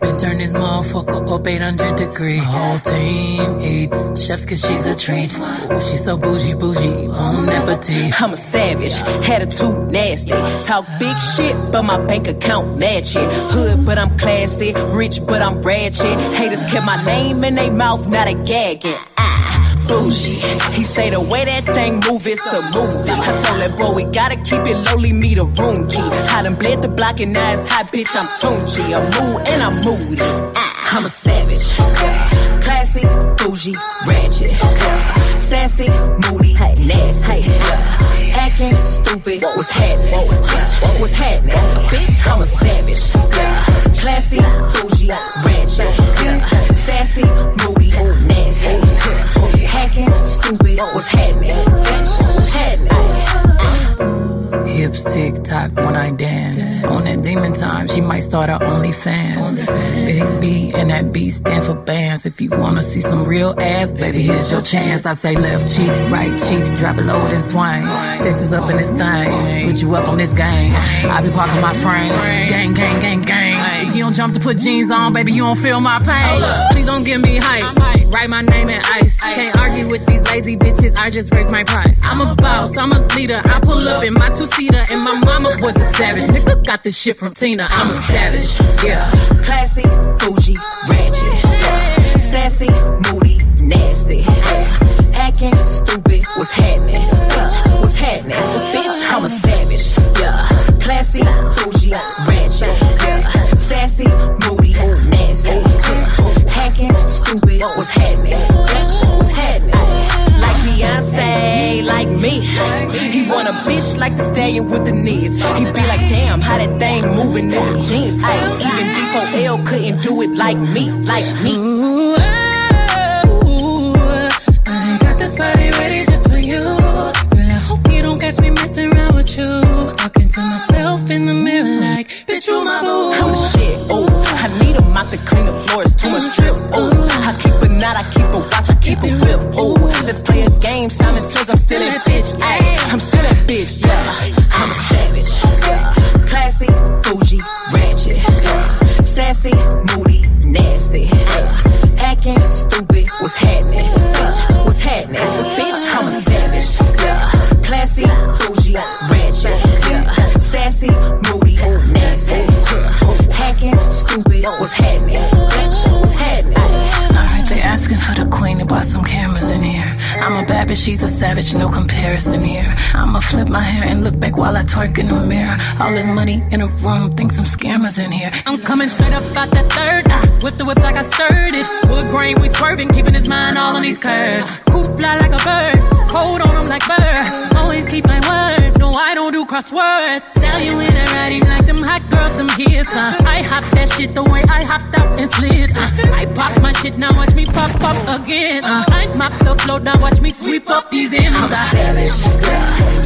bee, want no smoke with me. Been turn this motherfucker up 800 degree. My whole team eat chefs cause she's a treat. Ooh, she's so bougie, bougie, on nepoty. I'm a savage, had a attitude nasty. Talk big shit, but my bank account match it. Hood, but I'm classy. Rich, but I'm ratchet. Haters kept my name in their mouth, not a gagging. Ah, bougie. He say the way that thing move, it's a movie. I told that boy we gotta keep it lowly, me the room key. I done bled the block and now it's hot, bitch. I'm Tunchi. I'm mood and I'm moody. I'm a savage. Yeah. Classy, bougie, ratchet. Sassy, moody, nasty. Yeah. Acting stupid, what's happening? Bitch, what's happening? Bitch, I'm a savage. Yeah. Classy, bougie, ratchet. Yeah. Sassy, moody, nasty. Yeah. Hacking, stupid, what's happening? Bitch, what's happening? Hips tick tock when I dance. On that demon time, she might start her OnlyFans. Big B and that B stand for bands. If you wanna see some real ass, baby, here's your chance. I say left cheek, right cheek, drop it low and swing. Texas up in this thing, put you up on this game. I be parking my frame, gang, gang, gang, gang. If you don't jump to put jeans on, baby, you don't feel my pain. Please don't give me hype. Write my name in ice. Can't argue with these lazy bitches. I just raise my price. I'm a boss. I'm a leader. I pull up in my two and my mama was a savage. Nigga got this shit from Tina. I'm a savage. Yeah. Classy, bougie, ratchet. Yeah. Sassy, moody, nasty. Yeah. Acting stupid, what's happening? What's happening? Bitch, I'm a savage. Yeah. Classy, bougie, ratchet. Yeah. Sassy, like me. He want a bitch like the stallion with the knees. He be like, damn, how that thing moving in the jeans. Ay, even D4L couldn't do it like me, like me. Ooh, ooh, I got this body ready just for you. Girl, I hope you don't catch me messing around with you. Talking to myself in the mirror like, bitch, you my boo. I'm shit, oh. I need a mop to clean the floors, too much drip, oh. Savage, no comparison here. I'ma flip my hair and look back while I twerk in the mirror. All this money in a room, think some scammers in here. I'm coming straight up out that third. Uh, whip the whip like I stirred it. Wood grain, we swerving, keeping his mind all on these curves. Coop fly like a bird, cold on him like birds. Always keep my word, no, I don't do crosswords. Tell you in a riding like them hot girls, them hips. Uh. I hop that shit the way I hopped up and slid. Uh. I pop my shit, now watch me pop up again. Uh. I mop the floor, now watch me sweep up these M's. I'm Uh. savage, yeah.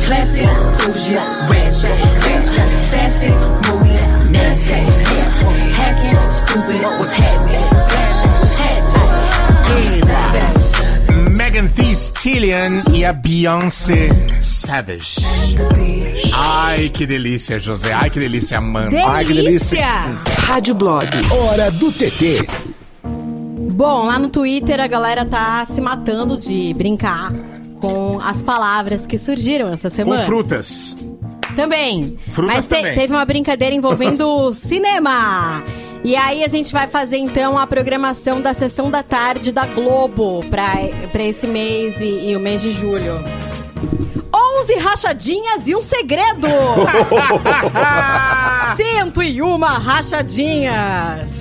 Classy, bougie, ratchet, bitch. Sassy, moody, nasty, yeah. Hacking, stupid, what's happening? Bitch, what's happening? I'm savage. Megan Thee Stallion e a Beyoncé Savage. Ai, que delícia, José. Ai, que delícia, Amanda. Ai, que delícia. Rádio Blog. Hora do TT. Bom, lá no Twitter a galera tá se matando de brincar com com as palavras que surgiram essa Com semana. frutas. Também. Frutas Mas te- também. teve uma brincadeira envolvendo cinema. E aí a gente vai fazer então a programação da sessão da tarde da Globo pra, pra esse mês e, e o mês de julho. 11 rachadinhas e um segredo! 101 rachadinhas!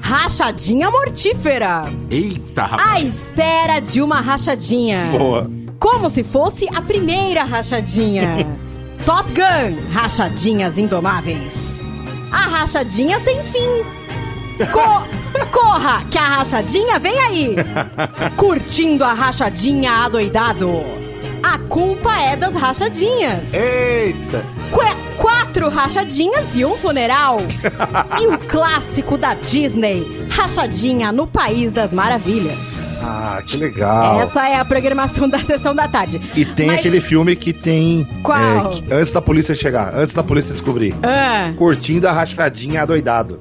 Rachadinha mortífera! Eita, À rapaz. espera de uma rachadinha. Boa. Como se fosse a primeira rachadinha. Top Gun, rachadinhas indomáveis. A rachadinha sem fim. Co- corra, que a rachadinha vem aí. Curtindo a rachadinha adoidado. A culpa é das rachadinhas. Eita. Qu- quatro rachadinhas e um funeral. e o clássico da Disney, Rachadinha no País das Maravilhas. Ah, que legal. Essa é a programação da sessão da tarde. E tem Mas- aquele filme que tem. Qual? é, antes da polícia chegar, antes da polícia descobrir. Ah. Curtindo a rascadinha adoidado.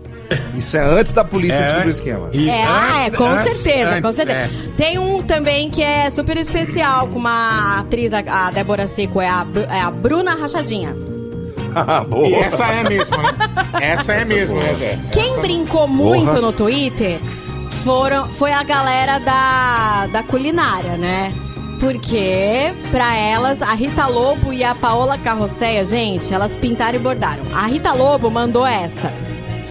Isso é antes da polícia É, descobrir o esquema. e É, ah, é, antes- com antes- certeza, com antes, certeza. é. Tem um também que é super especial com uma atriz, a, a Débora Seco, é a, é a Bruna Rachadinha. Ah, Boa. E essa é mesmo, né? Essa é mesmo, né, Zé? Quem Essa- brincou muito Porra. no Twitter foram, foi a galera da, da culinária, né? Porque, pra elas, a Rita Lobo e a Paola Carrosseia, gente, elas pintaram e bordaram. A Rita Lobo mandou essa.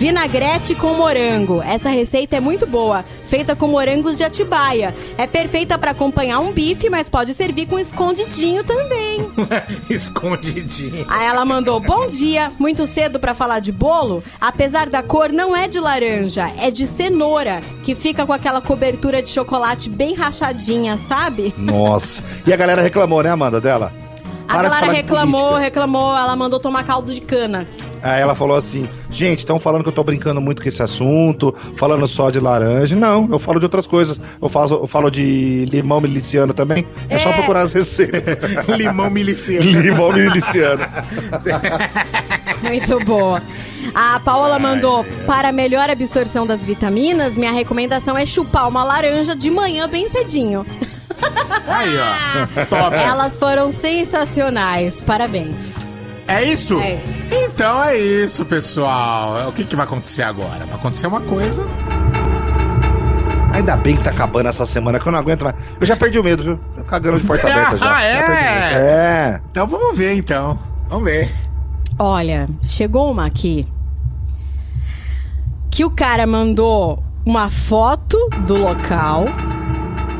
Vinagrete com morango. Essa receita é muito boa, feita com morangos de Atibaia. É perfeita pra acompanhar um bife, mas pode servir com escondidinho também. Escondidinho. Aí ela mandou: Bom dia, muito cedo pra falar de bolo. Apesar da cor, não é de laranja, é de cenoura, que fica com aquela cobertura de chocolate bem rachadinha, sabe? Nossa. E a galera reclamou, né, Amanda, dela? A Para galera reclamou, reclamou, ela mandou tomar caldo de cana. Aí ela falou assim: gente, estão falando que eu tô brincando muito com esse assunto, falando só de laranja. Não, eu falo de outras coisas. Eu falo, eu falo de limão miliciano também. É, só É. procurar as receitas. Limão miliciano. limão miliciano. Muito boa. A Paola mandou: Para melhor absorção das vitaminas, minha recomendação é chupar uma laranja de manhã bem cedinho. Aí, ó. Top. Elas foram sensacionais. Parabéns. É isso? É isso. Então é isso, pessoal. O que, que vai acontecer agora? Vai acontecer uma coisa. Ainda bem que tá acabando essa semana, que eu não aguento mais. Eu já perdi o medo, viu? Tô cagando de porta aberta já. Ah, Já é? É. Então vamos ver, então. Vamos ver. Olha, chegou uma aqui que o cara mandou uma foto do local.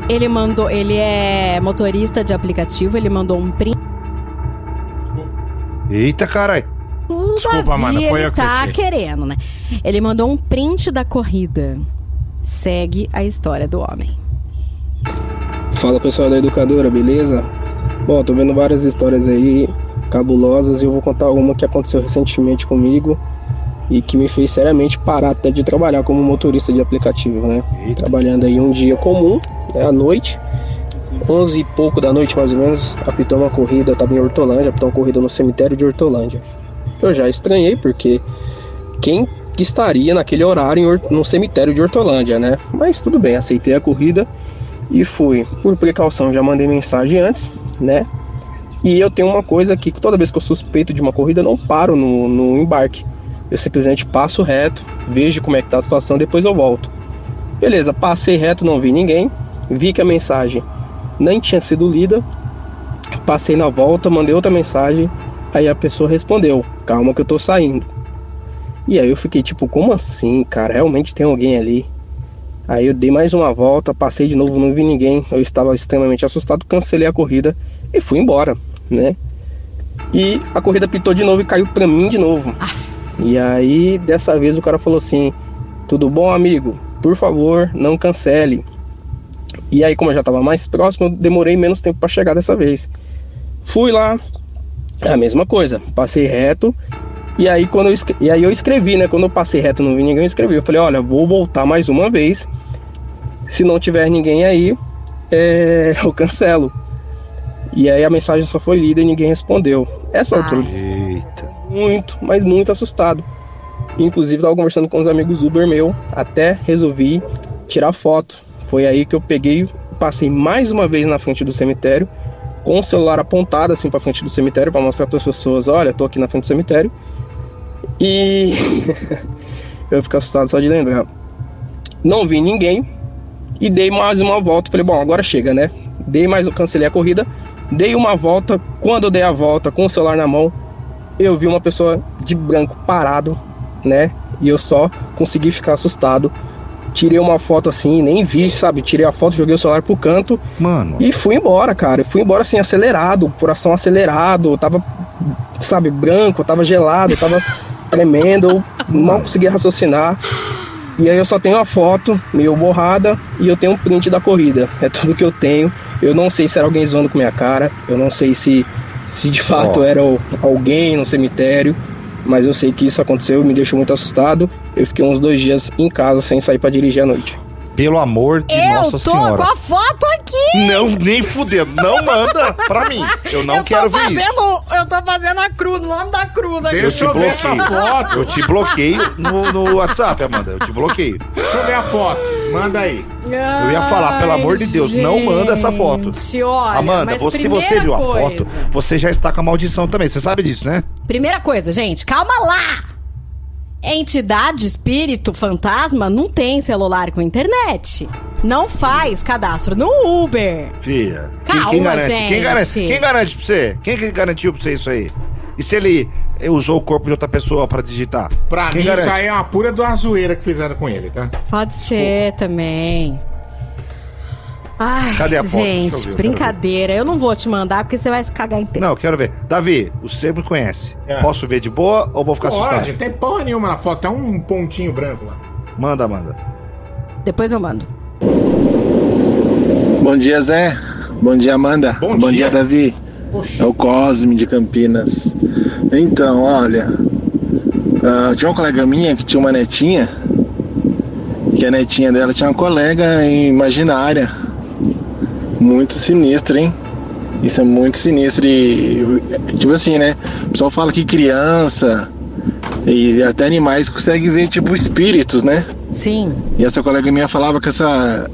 Ele mandou, ele é motorista de aplicativo, ele mandou um print. Eita, caralho. Desculpa, Davi, Amanda, foi ele eu que tá fechei. querendo, né? Ele mandou um print da corrida. Segue a história do homem. Fala pessoal da educadora, beleza? Bom, tô vendo várias histórias aí cabulosas e eu vou contar uma que aconteceu recentemente comigo e que me fez seriamente parar até de trabalhar como motorista de aplicativo, né? Trabalhando aí um dia comum, né, à noite, 11 e pouco da noite mais ou menos, apitou uma corrida, eu tava em Hortolândia, apitou uma corrida no cemitério de Hortolândia. Eu já estranhei porque quem que estaria naquele horário no cemitério de Hortolândia, né? Mas tudo bem, aceitei a corrida e fui. Por precaução, já mandei mensagem antes, né? E eu tenho uma coisa aqui que toda vez que eu suspeito de uma corrida, eu não paro no, no embarque. Eu simplesmente passo reto, vejo como é que tá a situação, depois eu volto. Beleza, passei reto, não vi ninguém, vi que a mensagem nem tinha sido lida, passei na volta, mandei outra mensagem, aí a pessoa respondeu, calma que eu tô saindo. E aí eu fiquei tipo, como assim, cara? Realmente tem alguém ali? Aí eu dei mais uma volta, passei de novo, não vi ninguém. Eu estava extremamente assustado, cancelei a corrida e fui embora, né? E a corrida pitou de novo e caiu pra mim de novo. E aí, dessa vez, o cara falou assim: Tudo bom, amigo? Por favor, não cancele. E aí, como eu já estava mais próximo, eu demorei menos tempo para chegar dessa vez. Fui lá, a mesma coisa, passei reto. E aí, quando eu, e aí eu escrevi, né? Quando eu passei reto não vi ninguém, eu escrevi. Eu falei: Olha, vou voltar mais uma vez. Se não tiver ninguém aí, é, eu cancelo. E aí a mensagem só foi lida e ninguém respondeu. Essa altura. Eita. Muito, mas muito assustado. Inclusive, estava conversando com uns amigos Uber meu, até resolvi tirar foto. Foi aí que eu peguei, passei mais uma vez na frente do cemitério com o celular apontado assim para frente do cemitério para mostrar para as pessoas, olha, tô aqui na frente do cemitério. E eu fico assustado só de lembrar. Não vi ninguém e dei mais uma volta. Falei, bom, agora chega, né? Dei mais, cancelei a corrida, dei uma volta. Quando eu dei a volta com o celular na mão, eu vi uma pessoa de branco parado, né? E eu só consegui ficar assustado. Tirei uma foto assim, nem vi, sabe? Tirei a foto, joguei o celular pro canto. Mano. E fui embora, cara. Eu fui embora assim, acelerado, coração acelerado. Tava, sabe, branco, tava gelado, tava tremendo. Eu não conseguia raciocinar. E aí eu só tenho a foto meio borrada e eu tenho um print da corrida. É tudo que eu tenho. Eu não sei se era alguém zoando com minha cara. Eu não sei se, se de fato Ó. era alguém no cemitério. Mas eu sei que isso aconteceu me deixou muito assustado. Eu fiquei uns dois dias em casa sem sair pra dirigir à noite. Pelo amor de Eu Nossa tô Senhora. com a foto aqui! Não, nem fudendo. Não manda pra mim. Eu não eu quero tô ver isso. fazendo, Eu tô fazendo a cruz, o nome da cruz aqui. Eu te bloqueio. Eu te bloqueio no, no WhatsApp, Amanda. Eu te bloqueio. Deixa eu ver a foto. Manda aí. Eu ia falar, pelo amor de Deus, não manda essa foto. Gente, olha, Amanda, você- se você viu a coisa- foto, você já está com a maldição também. Você sabe disso, né? Primeira coisa, gente, calma lá! Entidade, espírito, fantasma não tem celular com internet. Não faz cadastro no Uber. Quem, Calma, quem garante? gente. Quem garante? Quem garante pra você? Quem que garantiu pra você isso aí? E se ele usou o corpo de outra pessoa pra digitar? Pra Quem mim, garante? isso aí é uma pura de uma zoeira que fizeram com ele, tá? Pode ser também. Ai, Cadê a foto? Eu gente, ver, eu quero brincadeira. Eu não vou te mandar porque você vai se cagar inteiro. Não, quero ver. Davi, você me conhece. É. Posso ver de boa ou vou ficar Pode, assustado? tem porra nenhuma na foto, é um pontinho branco lá. Manda, manda. Depois eu mando. Bom dia, Zé. Bom dia, Amanda. Bom dia. dia. Davi. É o Cosme de Campinas. Então, olha. ah, tinha uma colega minha que tinha uma netinha. Que a netinha dela tinha uma colega imaginária. Muito sinistro, hein? Isso é muito sinistro. E, tipo assim, né? O pessoal fala que criança e até animais conseguem ver, tipo, espíritos, né? Sim. E essa colega minha falava que essa.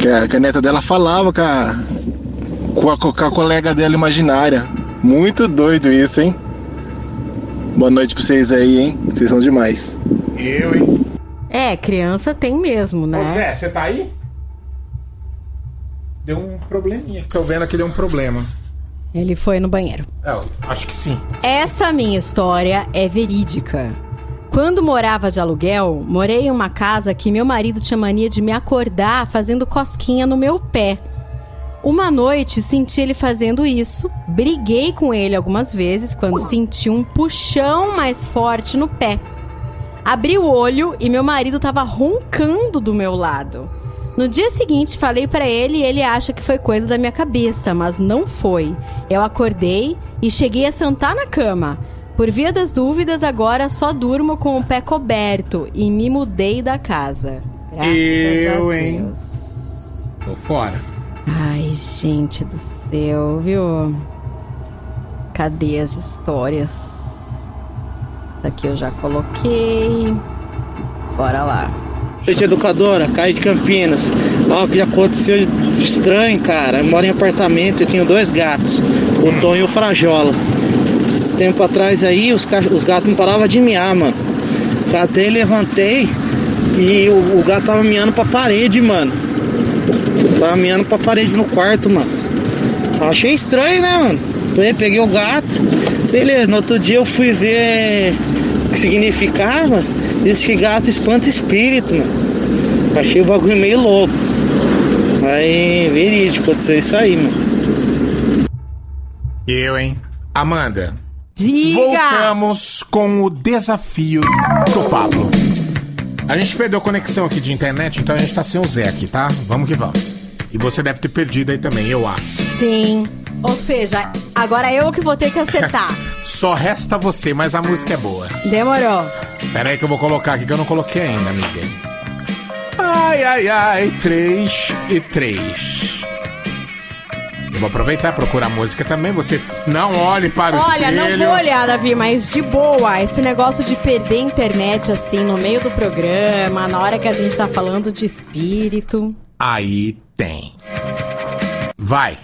Que a, que a neta dela falava com a, com a, com a colega dela imaginária. Muito doido isso, hein? Boa noite pra vocês aí, hein? Vocês são demais. Eu, hein? É, criança tem mesmo, né? Ô Zé, você tá aí? Deu um probleminha. Tô vendo que deu um problema. Ele foi no banheiro. É, acho que sim. Essa minha história é verídica. Quando morava de aluguel, morei em uma casa que meu marido tinha mania de me acordar fazendo cosquinha no meu pé. Uma noite senti ele fazendo isso, briguei com ele algumas vezes quando senti um puxão mais forte no pé. Abri o olho e meu marido tava roncando do meu lado. No dia seguinte, falei pra ele e ele acha que foi coisa da minha cabeça, mas não foi. Eu acordei e cheguei a sentar na cama. Por via das dúvidas, agora só durmo com o pé coberto e me mudei da casa. Graças Eu, hein? Tô fora. Ai, gente do céu, viu? Cadê as histórias? Isso aqui eu já coloquei. Bora lá. Noite educadora, Caio de Campinas. Ó, o que aconteceu de estranho, cara. Eu moro em apartamento, eu tenho dois gatos, o Tom e o Frajola. Esse tempo atrás aí, os, os gatos não paravam de miar, mano. Catei, levantei e o, o gato tava miando pra parede, mano. Tava miando pra parede no quarto, mano. Achei estranho, né, mano? Peguei o gato, beleza. No outro dia eu fui ver o que significava. Disse que gato espanta espírito, mano. Achei o bagulho meio louco. Aí, verídico, aconteceu isso aí, mano. Eu, hein? Amanda. Diga! Voltamos com o desafio do Pablo. A gente perdeu conexão aqui de internet, então a gente tá sem o Zé aqui, tá? Vamos que vamos. E você deve ter perdido aí também, eu acho. Sim. Ou seja, agora eu que vou ter que acertar. Só resta você, mas a música é boa. Demorou. Pera aí que eu vou colocar aqui que eu não coloquei ainda, amiga. Ai, ai, ai, três e três. Eu vou aproveitar e procurar música também. Você não olhe para o Olha, espelho. não vou olhar, Davi, mas de boa. Esse negócio de perder a internet assim no meio do programa, na hora que a gente tá falando de espírito. Aí tem. Vai.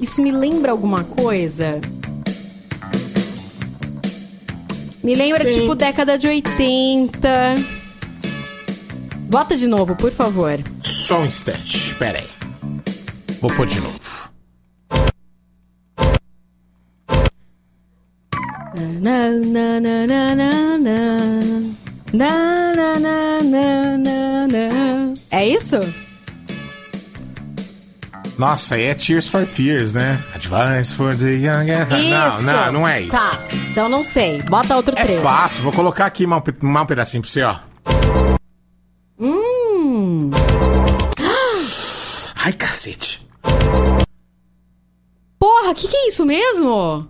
Isso me lembra alguma coisa? Me lembra, Sim. tipo, década de 80. Bota de novo, por favor. Só um instante, pera aí. Vou pôr de novo. Na, na, na, na, na, na. Na, na, na, na, na, na. É isso? Nossa, aí é Tears for Fears, né? Advice for the young. Não, Isso. não, não é isso. Tá, então não sei. Bota outro É trecho. fácil, vou colocar aqui mais um mais um pedacinho pra você, ó. Hum. Ai, cacete. Porra, que que é isso mesmo?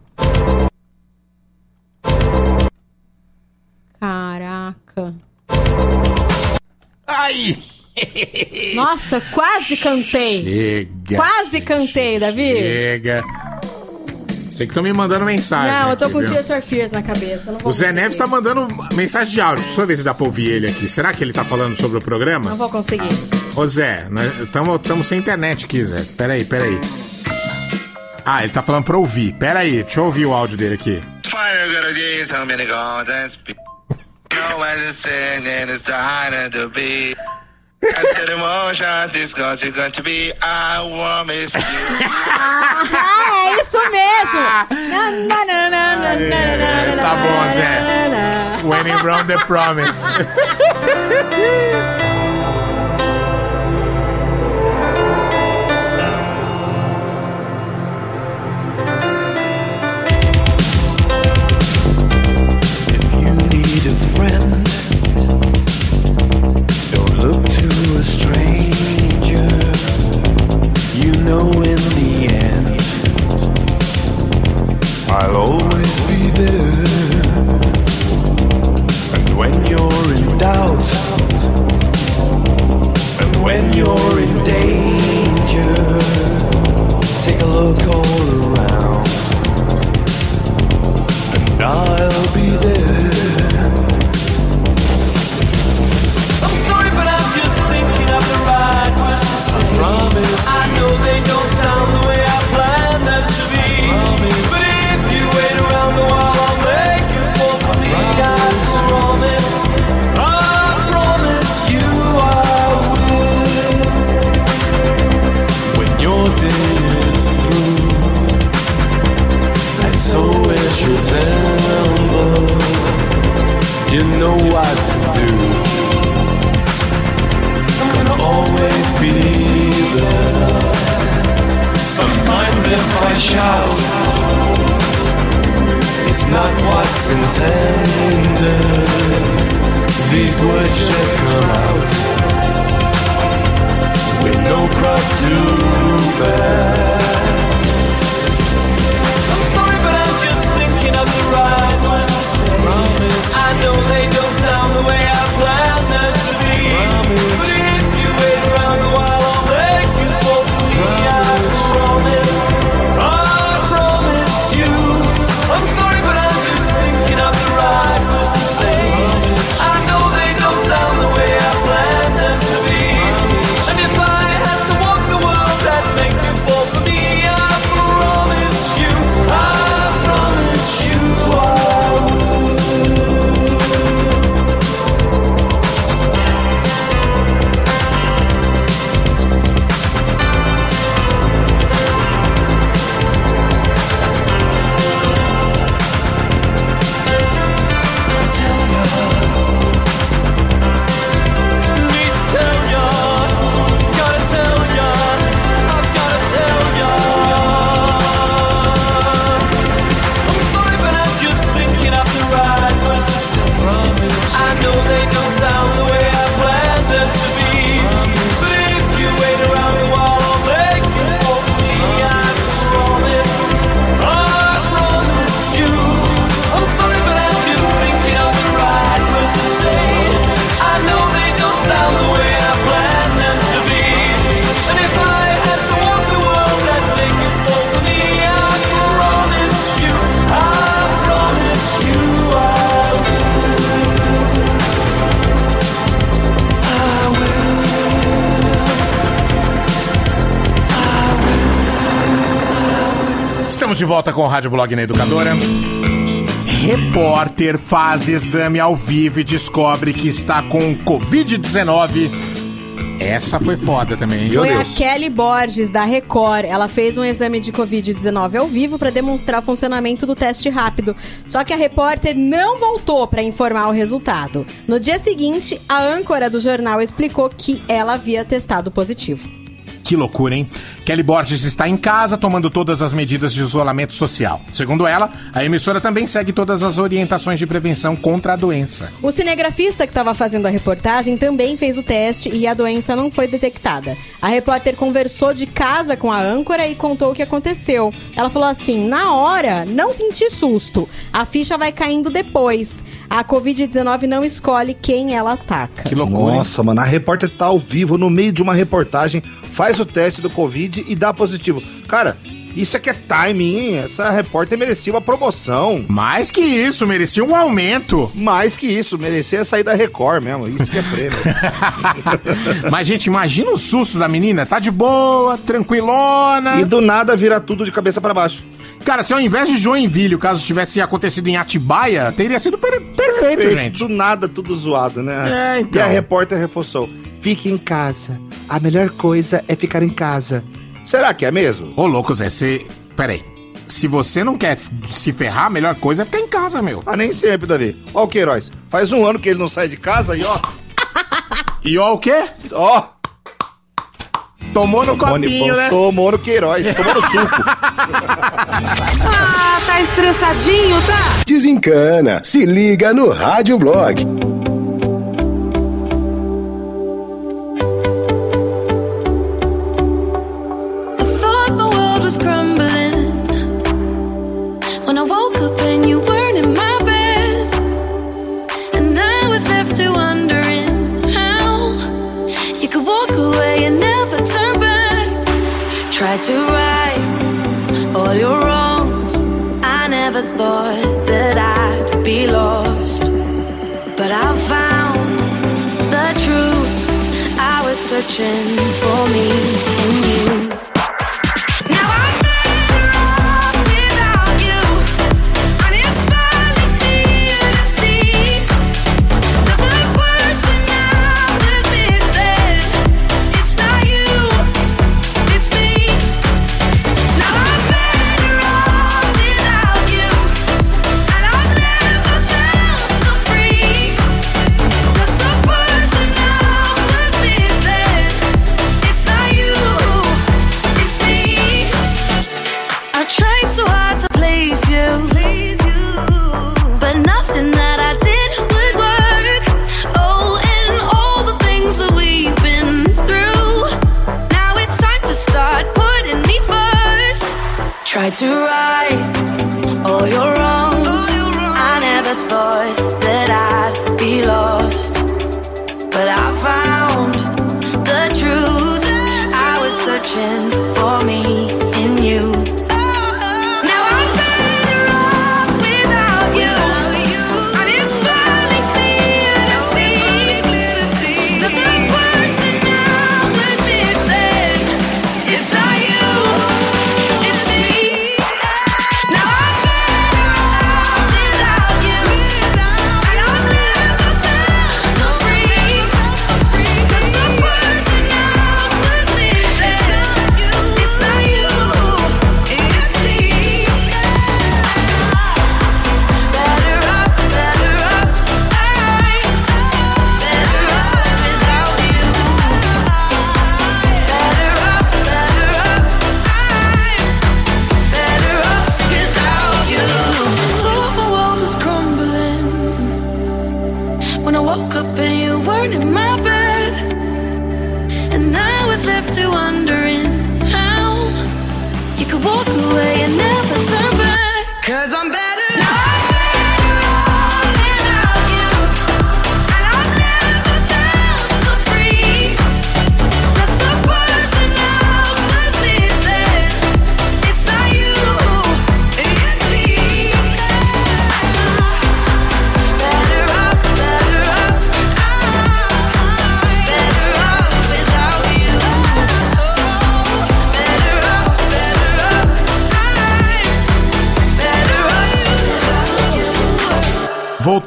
Caraca. Ai! Nossa, quase cantei. Chega. Quase cantei, Davi. Chega. Sei que estão me mandando mensagem. Não, eu tô aqui, com viu? Tears for Fears na cabeça. eu Não vou O Zé conseguir. Neves tá mandando mensagem de áudio. Deixa eu ver se dá pra ouvir ele aqui. Será que ele tá falando sobre o programa? Não vou conseguir. Ô Zé, estamos sem internet aqui, Zé. Peraí, peraí. Ah, ele tá falando pra ouvir. Peraí, deixa eu ouvir o áudio dele aqui. The emotions, it's going to, going to be. I want miss you. Ah, é isso mesmo! Na, na, na, na, na, na, na, na, Tá bom, na, Zé. na, na. When in Brown the Promise. Estamos de volta com o Rádio Blog na Educadora. Repórter faz exame ao vivo e descobre que está com Covid-19. Essa foi foda também, hein? Foi a Kelly Borges, da Record. Ela fez um exame de Covid-19 ao vivo para demonstrar o funcionamento do teste rápido. Só que a repórter não voltou para informar o resultado. No dia seguinte, a âncora do jornal explicou que ela havia testado positivo. Que loucura, hein? Kelly Borges está em casa tomando todas as medidas de isolamento social. Segundo ela, a emissora também segue todas as orientações de prevenção contra a doença. O cinegrafista que estava fazendo a reportagem também fez o teste e a doença não foi detectada. A repórter conversou de casa com a âncora e contou o que aconteceu. Ela falou assim: na hora, não senti susto. A ficha vai caindo depois. A Covid-19 não escolhe quem ela ataca. Que loucura. hein? Nossa, mano, a repórter tá ao vivo, no meio de uma reportagem, faz o teste do Covid e dá positivo. Cara, isso aqui é timing, hein? Essa repórter merecia uma promoção. Mais que isso, merecia um aumento. Mais que isso, merecia sair da Record mesmo. Isso que é prêmio. Mas, gente, imagina o susto da menina. Tá de boa, tranquilona. e do nada vira tudo de cabeça pra baixo. Cara, se ao invés de Joinville, o caso tivesse acontecido em Atibaia, teria sido per- perfeito, Feito, gente. Do nada, tudo zoado, né? É, então. E a repórter reforçou: fique em casa. A melhor coisa é ficar em casa. Será que é mesmo? Ô, louco, Zé, você. Peraí. Se você não quer se ferrar, a melhor coisa é ficar em casa, meu. Ah, nem sempre, Davi. Ó o Queiroz. Faz um ano que ele não sai de casa e ó. E ó o quê? Ó. Tomou no Tomou copinho, no- né? Tomou no Queiroz. Tomou no suco. Ah, tá estressadinho, tá? Desencana. Se liga no Rádio Blog. That I'd be lost, but I found the truth. I was searching for me in you.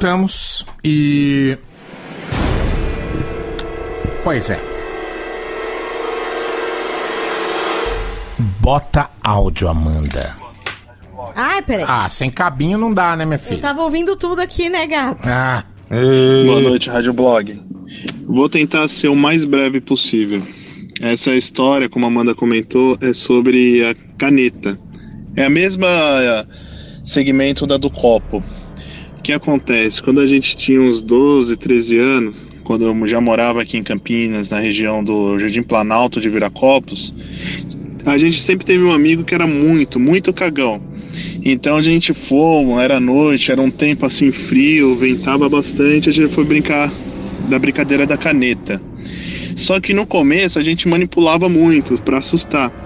Voltamos e. Pois é. Bota áudio, Amanda. Ai, peraí. Ah, sem cabinho não dá, né, minha Eu filha? tava ouvindo tudo aqui, né, gato? Ah. Boa noite, Rádio Blog. Vou tentar ser o mais breve possível. Essa história, como a Amanda comentou, é sobre a caneta. É a mesma eh, segmento da do copo. Que acontece? Quando a gente tinha uns 12, 13 anos, quando eu já morava aqui em Campinas, na região do Jardim Planalto de Viracopos, a gente sempre teve um amigo que era muito, muito cagão. Então a gente foi, era noite, era um tempo assim frio, ventava bastante, a gente foi brincar da brincadeira da caneta. Só que no começo a gente manipulava muito pra assustar.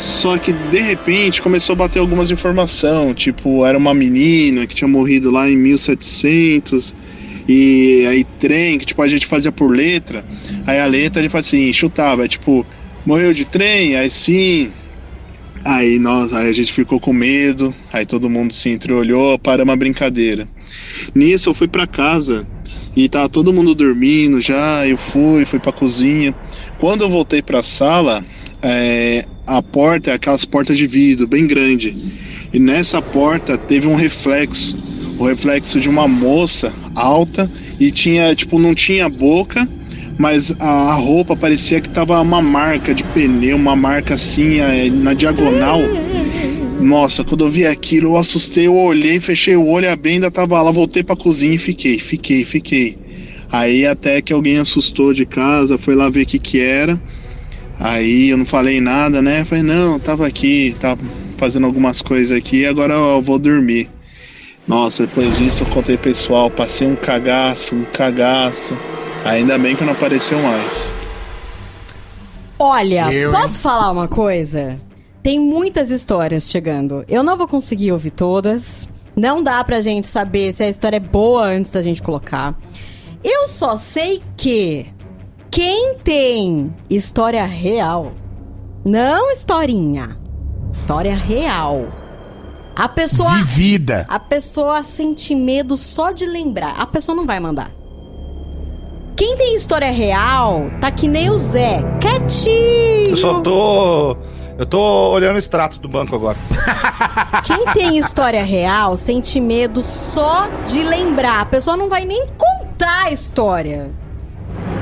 Só que de repente começou a bater algumas informações, tipo, era uma menina que tinha morrido lá em 1700 e aí trem, que tipo a gente fazia por letra. Aí a letra ele fazia assim, chutava, tipo, morreu de trem, aí sim, Aí, nós, aí a gente ficou com medo, aí todo mundo se entreolhou para uma brincadeira. Nisso eu fui para casa e tava todo mundo dormindo já, eu fui, fui pra cozinha. Quando eu voltei pra sala, é, a porta é aquelas portas de vidro, bem grande. E nessa porta teve um reflexo, o reflexo de uma moça alta e tinha, tipo, não tinha boca, mas a, a roupa parecia que tava uma marca de pneu, uma marca assim, é, na diagonal. Nossa, quando eu vi aquilo, eu assustei, eu olhei, fechei o olho, abri, ainda tava lá, voltei pra cozinha e fiquei, fiquei, fiquei. Aí até que alguém assustou de casa, foi lá ver o que que era. Aí eu não falei nada, né? Falei, não, tava aqui, tava fazendo algumas coisas aqui, agora eu vou dormir. Nossa, depois disso eu contei pessoal, passei um cagaço, um cagaço. Ainda bem que não apareceu mais. Olha, Eu, hein? posso falar uma coisa? Tem muitas histórias chegando. Eu não vou conseguir ouvir todas. Não dá pra gente saber se a história é boa antes da gente colocar. Eu só sei que quem tem história real, não historinha, história real. A pessoa Vivida. A pessoa sente medo só de lembrar. A pessoa não vai mandar. Quem tem história real tá que nem o Zé, quietinho. Eu só tô. Eu tô olhando o extrato do banco agora. Quem tem história real sente medo só de lembrar. A pessoa não vai nem contar a história.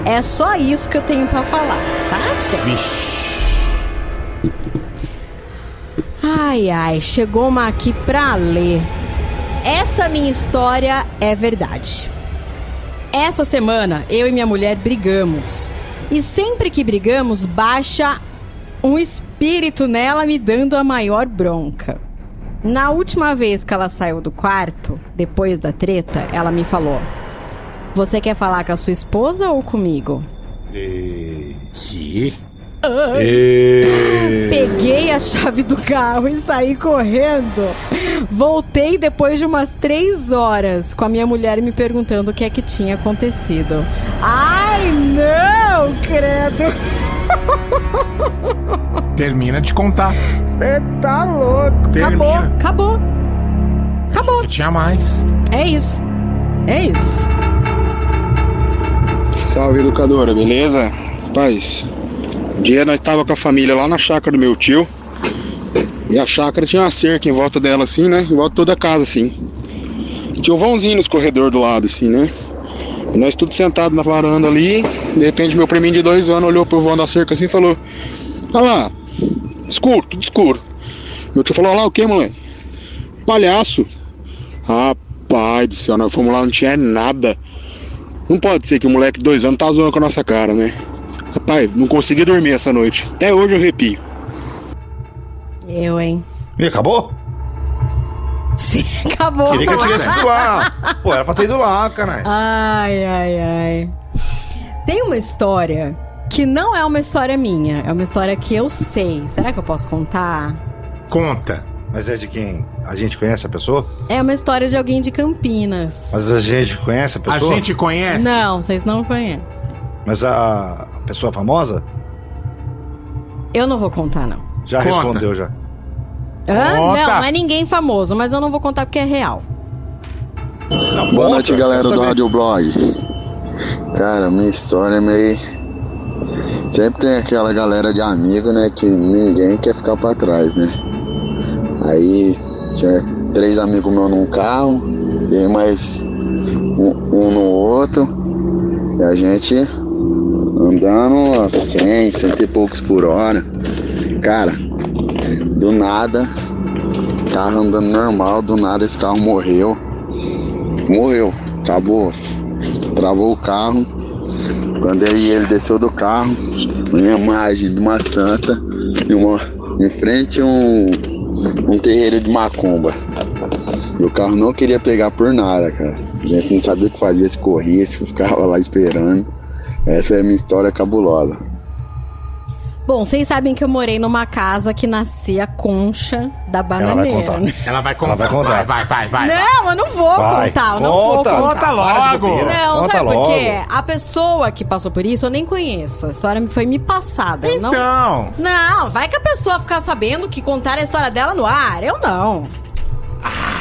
É só isso que eu tenho pra falar, tá, gente? Ai, ai, chegou uma aqui pra ler. Essa minha história é verdade. Essa semana, eu e minha mulher brigamos. E sempre que brigamos, baixa um espírito nela me dando a maior bronca. Na última vez que ela saiu do quarto, depois da treta, ela me falou: Você quer falar com a sua esposa ou comigo? Que? Peguei a chave do carro e saí correndo. Voltei depois de umas três horas com a minha mulher me perguntando o que é que tinha acontecido. Ai, não, credo! Termina de contar. Você tá louco. Termina. Acabou, acabou. Acabou. Tinha mais. É isso. É isso. Salve educadora, beleza? Rapaz, um dia nós tava com a família lá na chácara do meu tio. E a chácara tinha uma cerca em volta dela assim, né? Em volta toda a casa assim. Tinha um vãozinho nos corredores do lado assim, né? E nós tudo sentado na varanda ali. De repente meu priminho de dois anos olhou pro vão da cerca assim e falou: Olha lá, escuro, tudo escuro. Meu tio falou: Olha lá o que, moleque? Palhaço. Rapaz do céu, nós fomos lá, não tinha nada. Não pode ser que o moleque de dois anos tá zoando com a nossa cara, né? Rapaz, não consegui dormir essa noite. Até hoje eu arrepio. Eu, hein? E acabou? Sim, acabou. Queria que eu tivesse ido lá. Pô, era pra ter ido lá, caralho. Ai, ai, ai. Tem uma história que não é uma história minha, é uma história que eu sei. Será que eu posso contar? Conta. Mas é de quem? A gente conhece a pessoa? É uma história de alguém de Campinas. Mas a gente conhece a pessoa? A gente conhece? Não, vocês não conhecem. Mas a, a pessoa famosa? Eu não vou contar, não. Já Conta. respondeu já. Não, não é ninguém famoso, mas eu não vou contar porque é real. Boa noite, galera do Rádio Blog. Cara, minha história é meio. Sempre tem aquela galera de amigo, né? Que ninguém quer ficar pra trás, né? Aí tinha três amigos meus num carro, e mais um, um no outro. E a gente andando a 100, cento e poucos por hora. Cara, do nada, carro andando normal, do nada esse carro morreu. Morreu, acabou. Travou o carro. Quando aí ele desceu do carro, uma imagem de uma santa uma, em frente um, um terreiro de macumba. O carro não queria pegar por nada, cara. A gente não sabia o que fazia, se corria, se ficava lá esperando. Essa é a minha história cabulosa. Bom, vocês sabem que eu morei numa casa que nascia concha da bananeira. né? Ela vai contar. vai contar. Vai, vai, vai. vai. Não, eu não vou Vai, contar, eu não conta, vou contar. conta logo. Não, Conta sabe por logo. quê? A pessoa que passou por isso eu nem conheço. A história me foi me passada. eu não- Então. Não, vai que a pessoa ficar sabendo que contaram a história dela no ar. Eu não.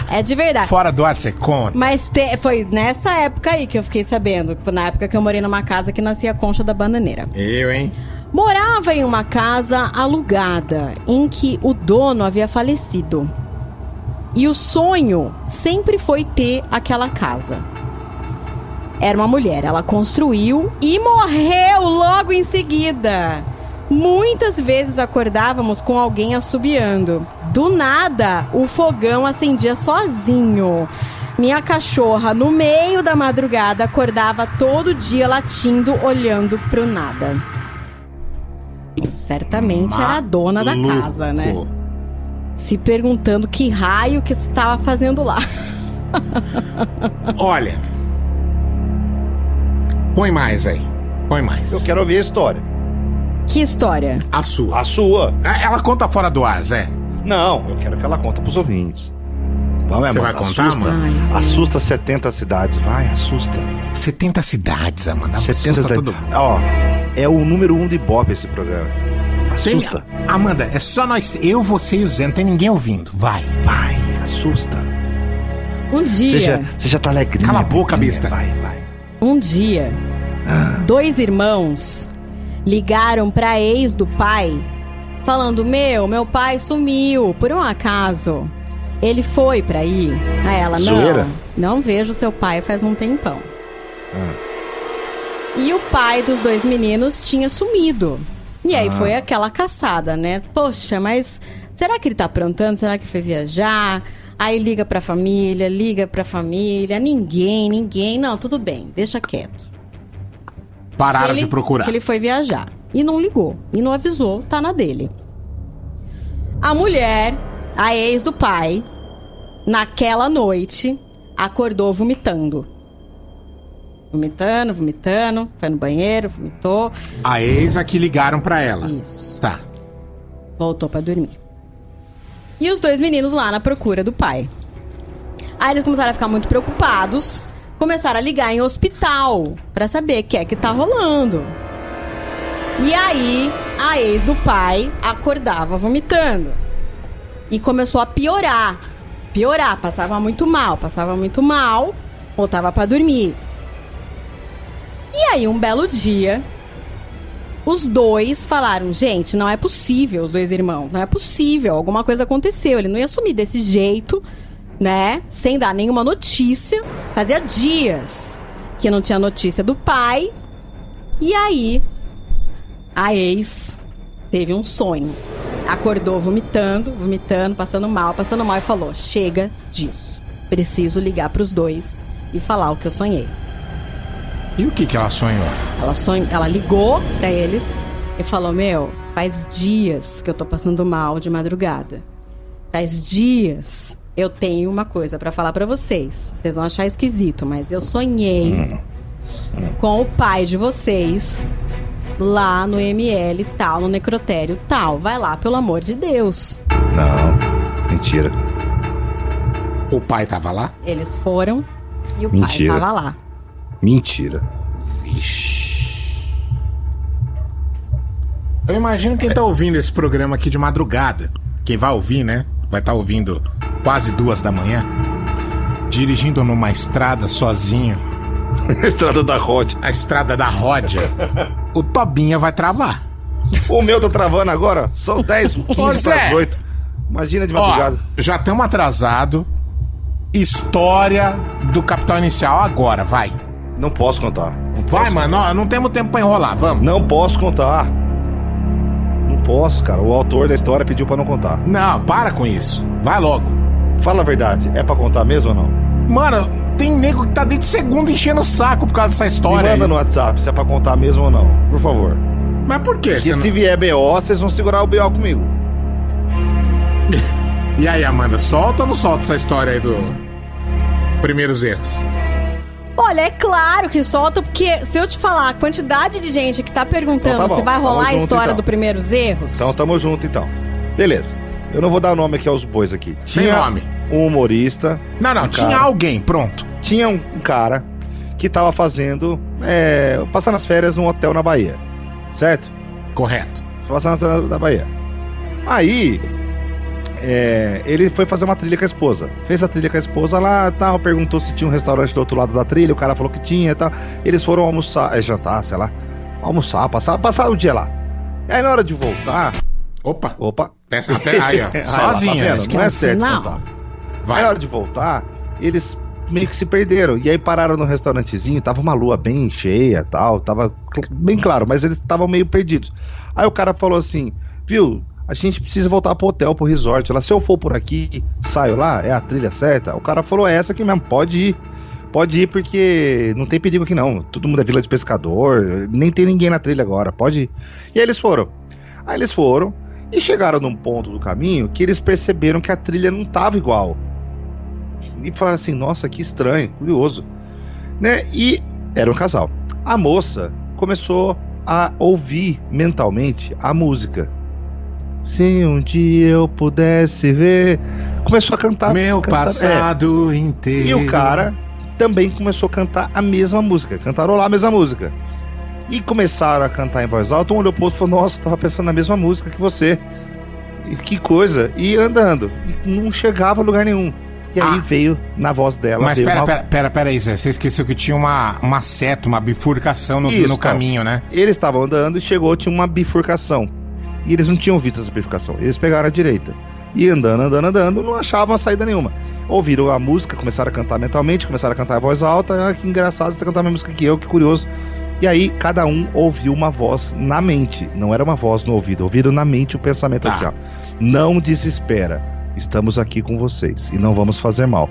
É de verdade. Fora do ar, você conta. Mas te- foi nessa época aí que eu fiquei sabendo. Na época que eu morei numa casa que nascia concha da bananeira. Eu, hein? Morava em uma casa alugada em que o dono havia falecido. E o sonho sempre foi ter aquela casa. Era uma mulher, ela construiu e morreu logo em seguida. Muitas vezes acordávamos com alguém assobiando. Do nada, o fogão acendia sozinho. Minha cachorra, no meio da madrugada, acordava todo dia latindo, olhando pro nada. Certamente era a dona da Maluco. casa, né? Se perguntando que raio que estava fazendo lá. Olha. Põe mais aí. Põe mais. Eu quero ouvir a história. Que história? A sua. A sua. Ah, Ela conta fora do ar, Zé. Não, eu quero que ela conta pros ouvintes. Vamos, Você vai contar, assusta, mano? Assusta 70 cidades, vai, assusta. 70 cidades, Amanda. 70 Assusta cidades. todo mundo. Ó, é o número um de Ibope esse programa. Tem- Assusta. Amanda, é só nós. Eu, você e o Zé. Não tem ninguém ouvindo. Vai. Vai, assusta. Um dia. Você já, você já tá alegrinha. Cala a boca, besta. Vai, vai. Um dia, dois irmãos ligaram pra ex do pai, falando: Meu, meu pai sumiu, por um acaso. Ele foi pra ir. A ela, Zoeira? não, não vejo seu pai faz um tempão. E o pai dos dois meninos tinha sumido. E aí Ah. foi aquela caçada, né? Poxa, mas será que ele tá aprontando? Será que foi viajar? Aí liga pra família, liga pra família, ninguém, ninguém. Não, tudo bem, deixa quieto. Pararam ele- de procurar. Que ele foi viajar. E não ligou. E não avisou, tá na dele. A mulher, a ex do pai, naquela noite, acordou vomitando. Vomitando, vomitando, foi no banheiro, vomitou, A ex a que ligaram pra ela. Isso. Tá. voltou pra dormir. E os dois meninos lá na procura do pai. Aí eles começaram a ficar muito preocupados, começaram a ligar em hospital pra saber o que é que tá rolando. E aí, a ex do pai acordava vomitando. E começou a piorar. Piorar, passava muito mal, passava muito mal, voltava pra dormir. E aí, um belo dia, os dois falaram: gente, não é possível, os dois irmãos, não é possível, alguma coisa aconteceu. Ele não ia sumir desse jeito, né? Sem dar nenhuma notícia. Fazia dias que não tinha notícia do pai. E aí, a ex teve um sonho. Acordou vomitando, vomitando, passando mal, passando mal e falou: chega disso. Preciso ligar pros dois e falar o que eu sonhei. E o que que ela sonhou? Ela, sonho, ela ligou pra eles e falou: Meu, faz dias que eu tô passando mal de madrugada. Faz dias eu tenho uma coisa pra falar pra vocês. Vocês vão achar esquisito, mas eu sonhei com o pai de vocês lá no ML tal, no necrotério tal. Vai lá, pelo amor de Deus. Não, mentira. O pai tava lá? Eles foram e o Mentira. pai tava lá. Mentira. Eu imagino quem tá ouvindo esse programa aqui de madrugada. Quem vai ouvir, né? Vai estar ouvindo quase duas da manhã. dirigindo numa estrada sozinho. a estrada da Ródia. A estrada da Ródia. o Tobinha vai travar. O meu tá travando agora? São 10, 15 Ô, Zé. para 8. Imagina de Ó, madrugada. já estamos atrasado. História do Capital Inicial agora, vai. Não posso contar. Vai, mano, ó, não temos tempo pra enrolar, vamos. Não posso contar. Não posso, cara. O autor da história pediu pra não contar. Não, para com isso. Vai logo. Fala a verdade. É pra contar mesmo ou não? Mano, tem nego que tá desde segunda enchendo o saco por causa dessa Me história. manda aí. no WhatsApp se é pra contar mesmo ou não. Por favor. Mas por quê? Porque Você se não- vier BO, vocês vão segurar o BO comigo. E aí, Amanda, solta ou não solta essa história aí do primeiros erros? Olha, é claro que solta, porque se eu te falar a quantidade de gente que tá perguntando Então tá se vai tamo rolar a junto, história então. do primeiros erros. Então tamo junto então. Beleza. Eu não vou dar nome aqui aos bois aqui. Sem nome. Um humorista. Não, não, um tinha cara- alguém, pronto. Tinha um, cara que tava fazendo. É, passando as férias num hotel na Bahia. Certo? Correto. Passando as férias na Bahia. Aí. é, ele foi fazer uma trilha com a esposa. Fez a trilha com a esposa lá, tal, perguntou se tinha um restaurante do outro lado da trilha, o cara falou que tinha e tal. Eles foram almoçar, é, jantar, sei lá. Almoçar, passar, passar o dia lá. E aí na hora de voltar. Opa! Opa! Peça até aí, ó. Tá vendo? que Não é certo contar. Aí na hora de voltar, eles meio que se perderam. E aí pararam no restaurantezinho, tava uma lua bem cheia tal, tava bem claro, mas eles estavam meio perdidos. Aí o cara falou assim, viu, a gente precisa voltar pro hotel, pro resort. Se eu for por aqui, saio lá, é a trilha certa? O cara falou, é essa aqui mesmo, pode ir. Pode ir porque não tem perigo aqui não. Todo mundo é vila de pescador, nem tem ninguém na trilha agora, pode ir. E aí eles foram. Aí eles foram e chegaram num ponto do caminho que eles perceberam que a trilha não tava igual. E falaram assim: nossa, que estranho, curioso. Né? E era um casal. A moça começou a ouvir mentalmente a música. Se um dia eu pudesse ver. Começou a cantar. Meu cantar- passado é. inteiro. E o cara também começou a cantar a mesma música, cantarolar a mesma música. E começaram a cantar em voz alta. Um olhou pro outro e falou: Nossa, tava pensando na mesma música que você. E que coisa. E andando. E não chegava a lugar nenhum. E aí veio na voz dela. Mas pera, uma- pera, pera, pera aí, Zé. Você esqueceu que tinha uma, uma seta, uma bifurcação no, Isso, no então. caminho, né? Eles estavam andando e chegou, tinha uma bifurcação. E eles não tinham visto essa bifurcação. Eles pegaram a direita. E andando, andando, andando, não achavam a saída nenhuma. Ouviram a música, começaram a cantar mentalmente, começaram a cantar em voz alta. Ah, que engraçado você cantar a mesma música que eu, que curioso. E aí, cada um ouviu uma voz na mente. Não era uma voz no ouvido, ouviram na mente o pensamento assim: ó, Não desespera, estamos aqui com vocês e não vamos fazer mal.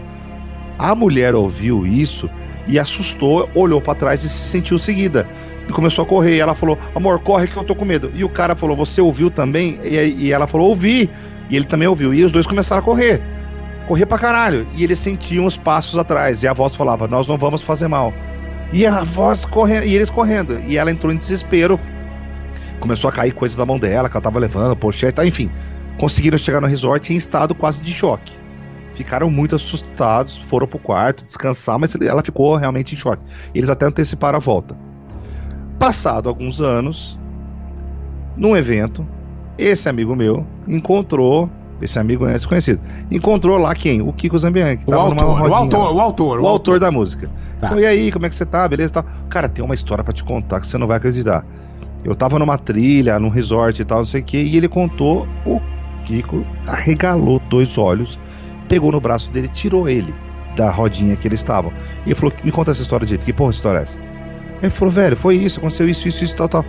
A mulher ouviu isso e assustou, olhou pra trás e se sentiu seguida. E começou a correr. E ela falou: Amor, corre que eu tô com medo. E o cara falou: Você ouviu também? E, e ela falou: Ouvi. E ele também ouviu. E os dois começaram a correr. Correr pra caralho. E eles sentiam os passos atrás. E a voz falava: Nós não vamos fazer mal. E a voz correndo. E eles correndo. E ela entrou em desespero. Começou a cair coisa da mão dela, que ela tava levando, pochete, tá, enfim. Conseguiram chegar no resort em estado quase de choque ficaram muito assustados, foram pro quarto descansar, mas ela ficou realmente em choque. Eles até anteciparam a volta. Passado alguns anos, num evento, esse amigo meu encontrou, esse amigo é desconhecido, encontrou lá quem? O Kiko Zambian, que O autor, o rodinha autor, lá. o autor, o o autor da música. Tá. Então, e aí, como é que você tá? Beleza, tal. Cara, tem uma história pra te contar que você não vai acreditar. Eu tava numa trilha, num resort e tal, não sei o que, e ele contou, o Kiko arregalou dois olhos, pegou no braço dele, tirou ele da rodinha que eles estavam. E falou: Me conta essa história de jeito, que porra de história é essa? Ele falou: Velho, foi isso, aconteceu isso, isso, isso, tal, tal.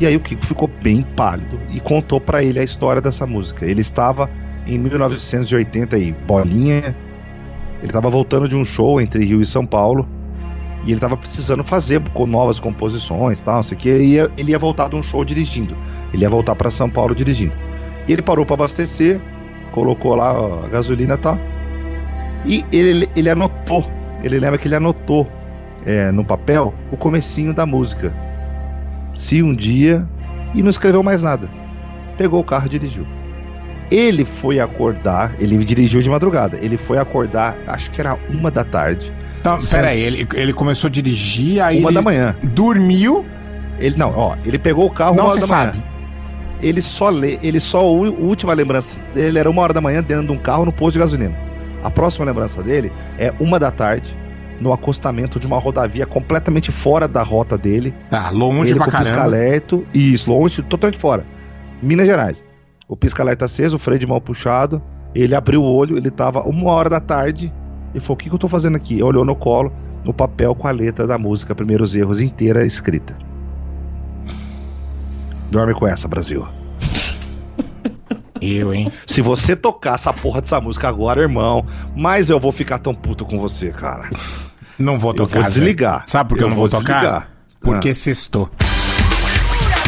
E aí o Kiko ficou bem pálido e contou pra ele a história dessa música. Ele estava em 1980 e bolinha. Ele estava voltando de um show entre Rio e São Paulo. E ele estava precisando fazer com novas composições, tal, não sei o que. Ele ia, ele ia voltar de um show dirigindo. Ele ia voltar para São Paulo dirigindo. E ele parou para abastecer, colocou lá a gasolina e tal. E ele, ele anotou, ele lembra que ele anotou é, no papel o comecinho da música. Se um dia. E não escreveu mais nada. Pegou o carro e dirigiu. Ele foi acordar, ele dirigiu de madrugada. Ele foi acordar, acho que era uma da tarde. Então, peraí, ele, ele começou a dirigir, aí. Uma da manhã. Dormiu. Ele não, ó, ele pegou o carro Não uma se da manhã. Ele só lê, ele só a última lembrança dele era uma hora da manhã dentro de um carro no posto de gasolina. A próxima lembrança dele é uma da tarde, no acostamento de uma rodovia completamente fora da rota dele. Tá, longe ele pra com o caramba. pisca-alerta, isso, longe, totalmente fora. Minas Gerais. O pisca-alerta aceso, o freio de mão puxado, ele abriu o olho, ele tava uma hora da tarde e falou: O que, que eu tô fazendo aqui? Olhou no colo, no papel com a letra da música Primeiros Erros inteira escrita. Dorme com essa, Brasil. Eu, hein? Se você tocar essa porra dessa música agora, irmão, mas eu vou ficar tão puto com você, cara. Não vou Eu tocar. vou Zé. desligar. Sabe por que eu, Eu não vou, vou tocar? desligar. Porque Ah. sextou.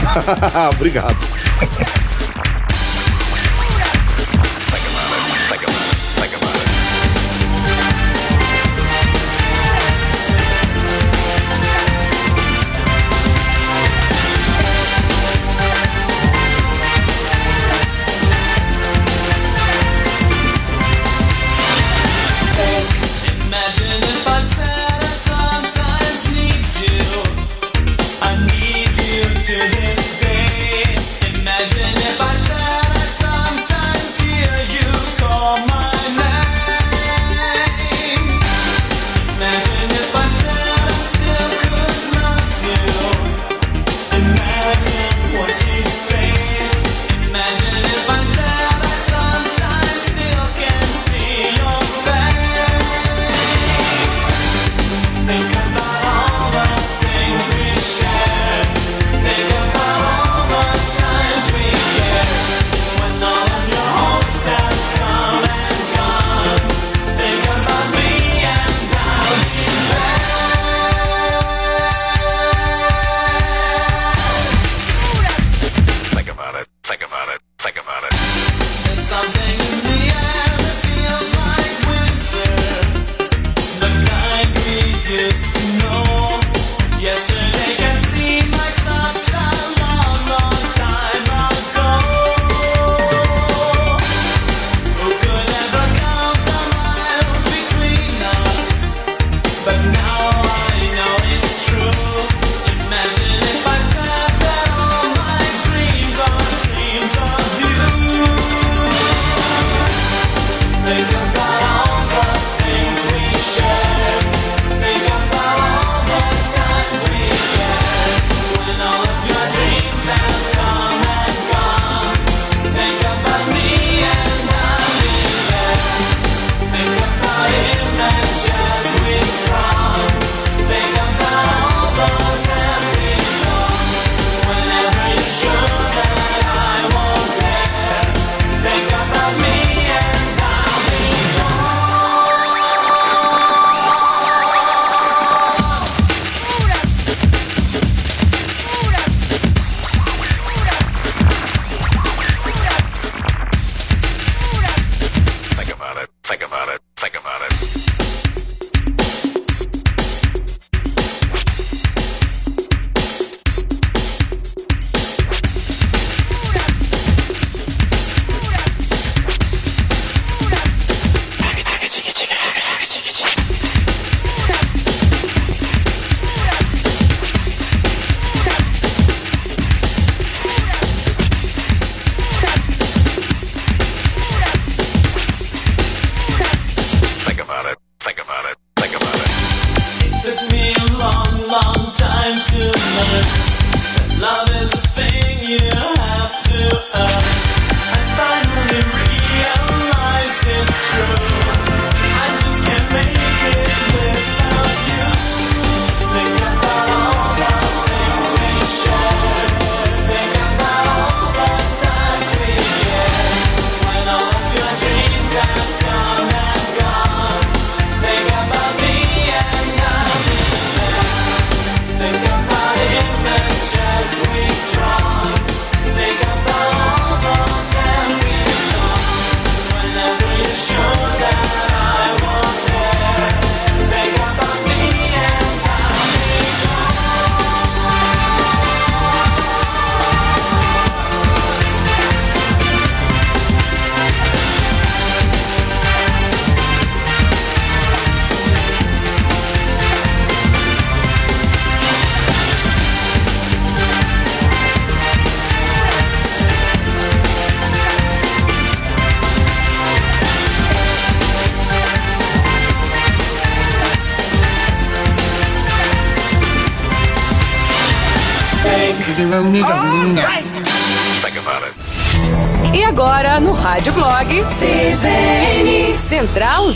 Obrigado.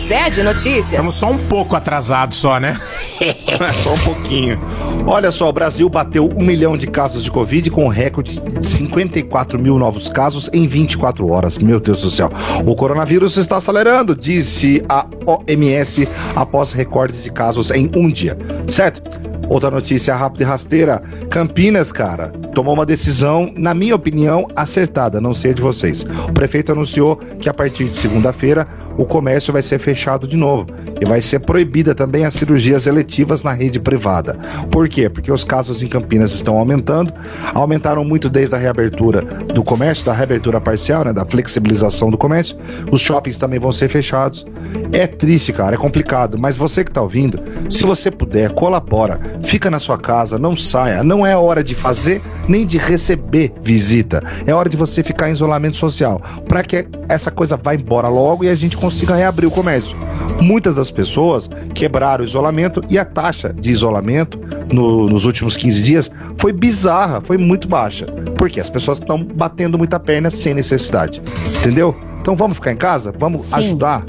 Central Zé de Notícias. Estamos só um pouco atrasados só, né? só um pouquinho. Olha só, o Brasil bateu um milhão de casos de Covid com um recorde de 54 mil novos casos em 24 horas. Meu Deus do céu. O coronavírus está acelerando, disse a OMS após recorde de casos em um dia. Certo? Outra notícia rápida e rasteira. Campinas, cara, tomou uma decisão, na minha opinião, acertada, não sei a de vocês. O prefeito anunciou que a partir de segunda-feira o comércio vai ser fechado de novo e vai ser proibida também as cirurgias eletivas na rede privada. Por quê? Porque os casos em Campinas estão aumentando, aumentaram muito desde a reabertura do comércio, da reabertura parcial, né, da flexibilização do comércio. Os shoppings também vão ser fechados. É triste, cara, é complicado, mas você que tá ouvindo, se você puder, colabora, fica na sua casa, não saia, não é hora de fazer nem de receber visita. É hora de você ficar em isolamento social, para que essa coisa vá embora logo e a gente consiga reabrir o comércio. Muitas das pessoas quebraram o isolamento e a taxa de isolamento no- nos últimos 15 dias foi bizarra, foi muito baixa. Porque as pessoas estão batendo muita perna sem necessidade. Entendeu? Então vamos ficar em casa? Vamos Sim. ajudar?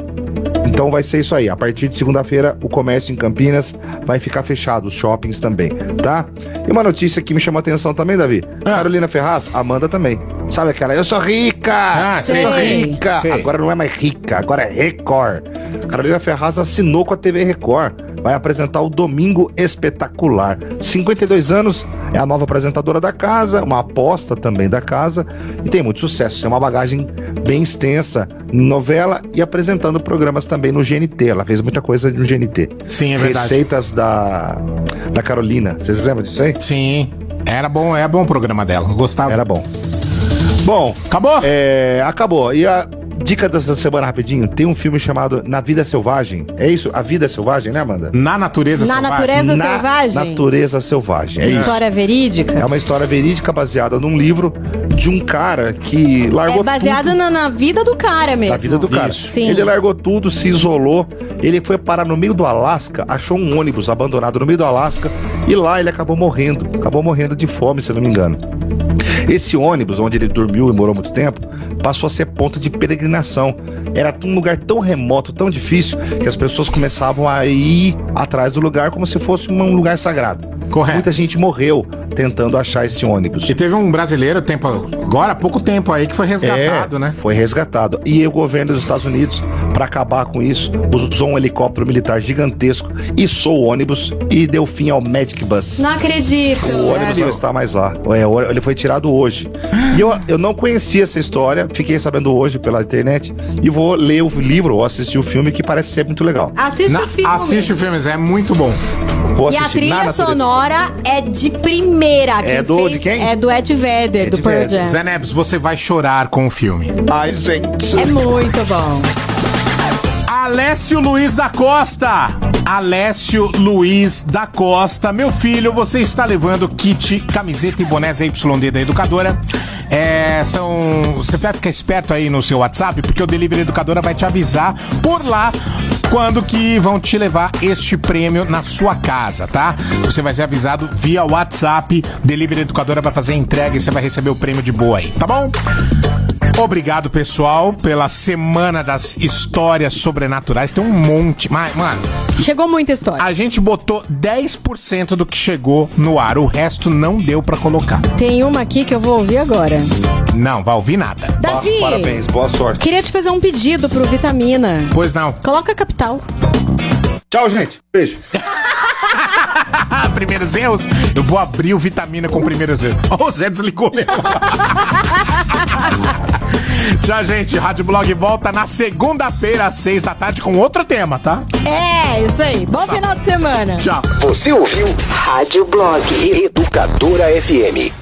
Então vai ser isso aí. A partir de segunda-feira, o comércio em Campinas vai ficar fechado, os shoppings também, tá? E uma notícia que me chamou a atenção também, Davi. Carolina Ferraz, Amanda também. Sabe aquela? Eu sou rica! Ah, eu sei, sou rica! sei. Agora não é mais rica, agora é Record. Carolina Ferraz assinou com a TV Record. Vai apresentar o Domingo Espetacular. 52 anos, é a nova apresentadora da casa, uma aposta também da casa e tem muito sucesso. Tem uma bagagem bem extensa novela e apresentando programas também no GNT. Ela fez muita coisa no GNT. Sim, é verdade. Receitas da, da Carolina. Vocês lembram disso aí? Sim. Era bom, é bom o programa dela. Eu gostava. Era bom. Bom, acabou? É, acabou. E a dica dessa semana rapidinho, tem um filme chamado Na Vida Selvagem. É isso? A Vida Selvagem, né, Amanda? Na Natureza Na Selvagem. Natureza Na Selvagem? Natureza Selvagem. É isso. História verídica? É uma história verídica baseada num livro de um cara que largou É baseado na, na vida do cara mesmo. da vida do cara. Sim. Ele largou tudo, se isolou. Ele foi parar no meio do Alasca, achou um ônibus abandonado no meio do Alasca e lá ele acabou morrendo. Acabou morrendo de fome, se eu não me engano. Esse ônibus, onde ele dormiu e morou muito tempo, passou a ser ponto de peregrinação. Era um lugar tão remoto, tão difícil, que as pessoas começavam a ir atrás do lugar como se fosse um lugar sagrado. Correto. Muita gente morreu tentando achar esse ônibus. E teve um brasileiro, tempo, agora há pouco tempo aí, que foi resgatado, É, né? Foi resgatado. E o governo dos Estados Unidos, para acabar com isso, usou um helicóptero militar gigantesco, içou o ônibus e deu fim ao Magic Bus. Não acredito. O ônibus não está mais lá. É, ele foi tirado hoje. E eu, eu não conhecia essa história, fiquei sabendo hoje pela internet e vou ler o livro ou assistir o filme que parece ser muito legal. Assiste Na- o filme. Assiste o filme, é muito bom. Vou E a trilha sonora é de primeira. Quem É do- fez de quem? É do Ed Vedder, do Pearl Jam. Zé Neves, você vai chorar com o filme. Ai, gente. É muito bom. Alessio Luiz da Costa. Alessio Luiz da Costa. Meu filho, você está levando kit, camiseta e boné YD da Educadora. É, são. Você vai ficar esperto aí no seu WhatsApp, porque o Delivery Educadora vai te avisar por lá quando que vão te levar este prêmio na sua casa, tá? Você vai ser avisado via WhatsApp. Delivery Educadora vai fazer a entrega e você vai receber o prêmio de boa aí, tá bom? Obrigado, pessoal, pela semana das histórias sobrenaturais. Tem um monte. Mas, mano, Chegou muita história. a gente botou 10% do que chegou no ar. O resto não deu pra colocar. Tem uma aqui que eu vou ouvir agora. Não, vai ouvir nada. Davi! Parabéns, boa sorte. Queria te fazer um pedido pro Vitamina. Pois não. Coloca a capital. Tchau, gente. Beijo. primeiros erros, eu vou abrir o vitamina com primeiros erros. Ó, o Zé desligou mesmo. Tchau, gente. Rádio Blog volta na segunda-feira, às seis da tarde, com outro tema, tá? É, isso aí. Bom final de semana. Tchau. Você ouviu Rádio Blog Educadora FM.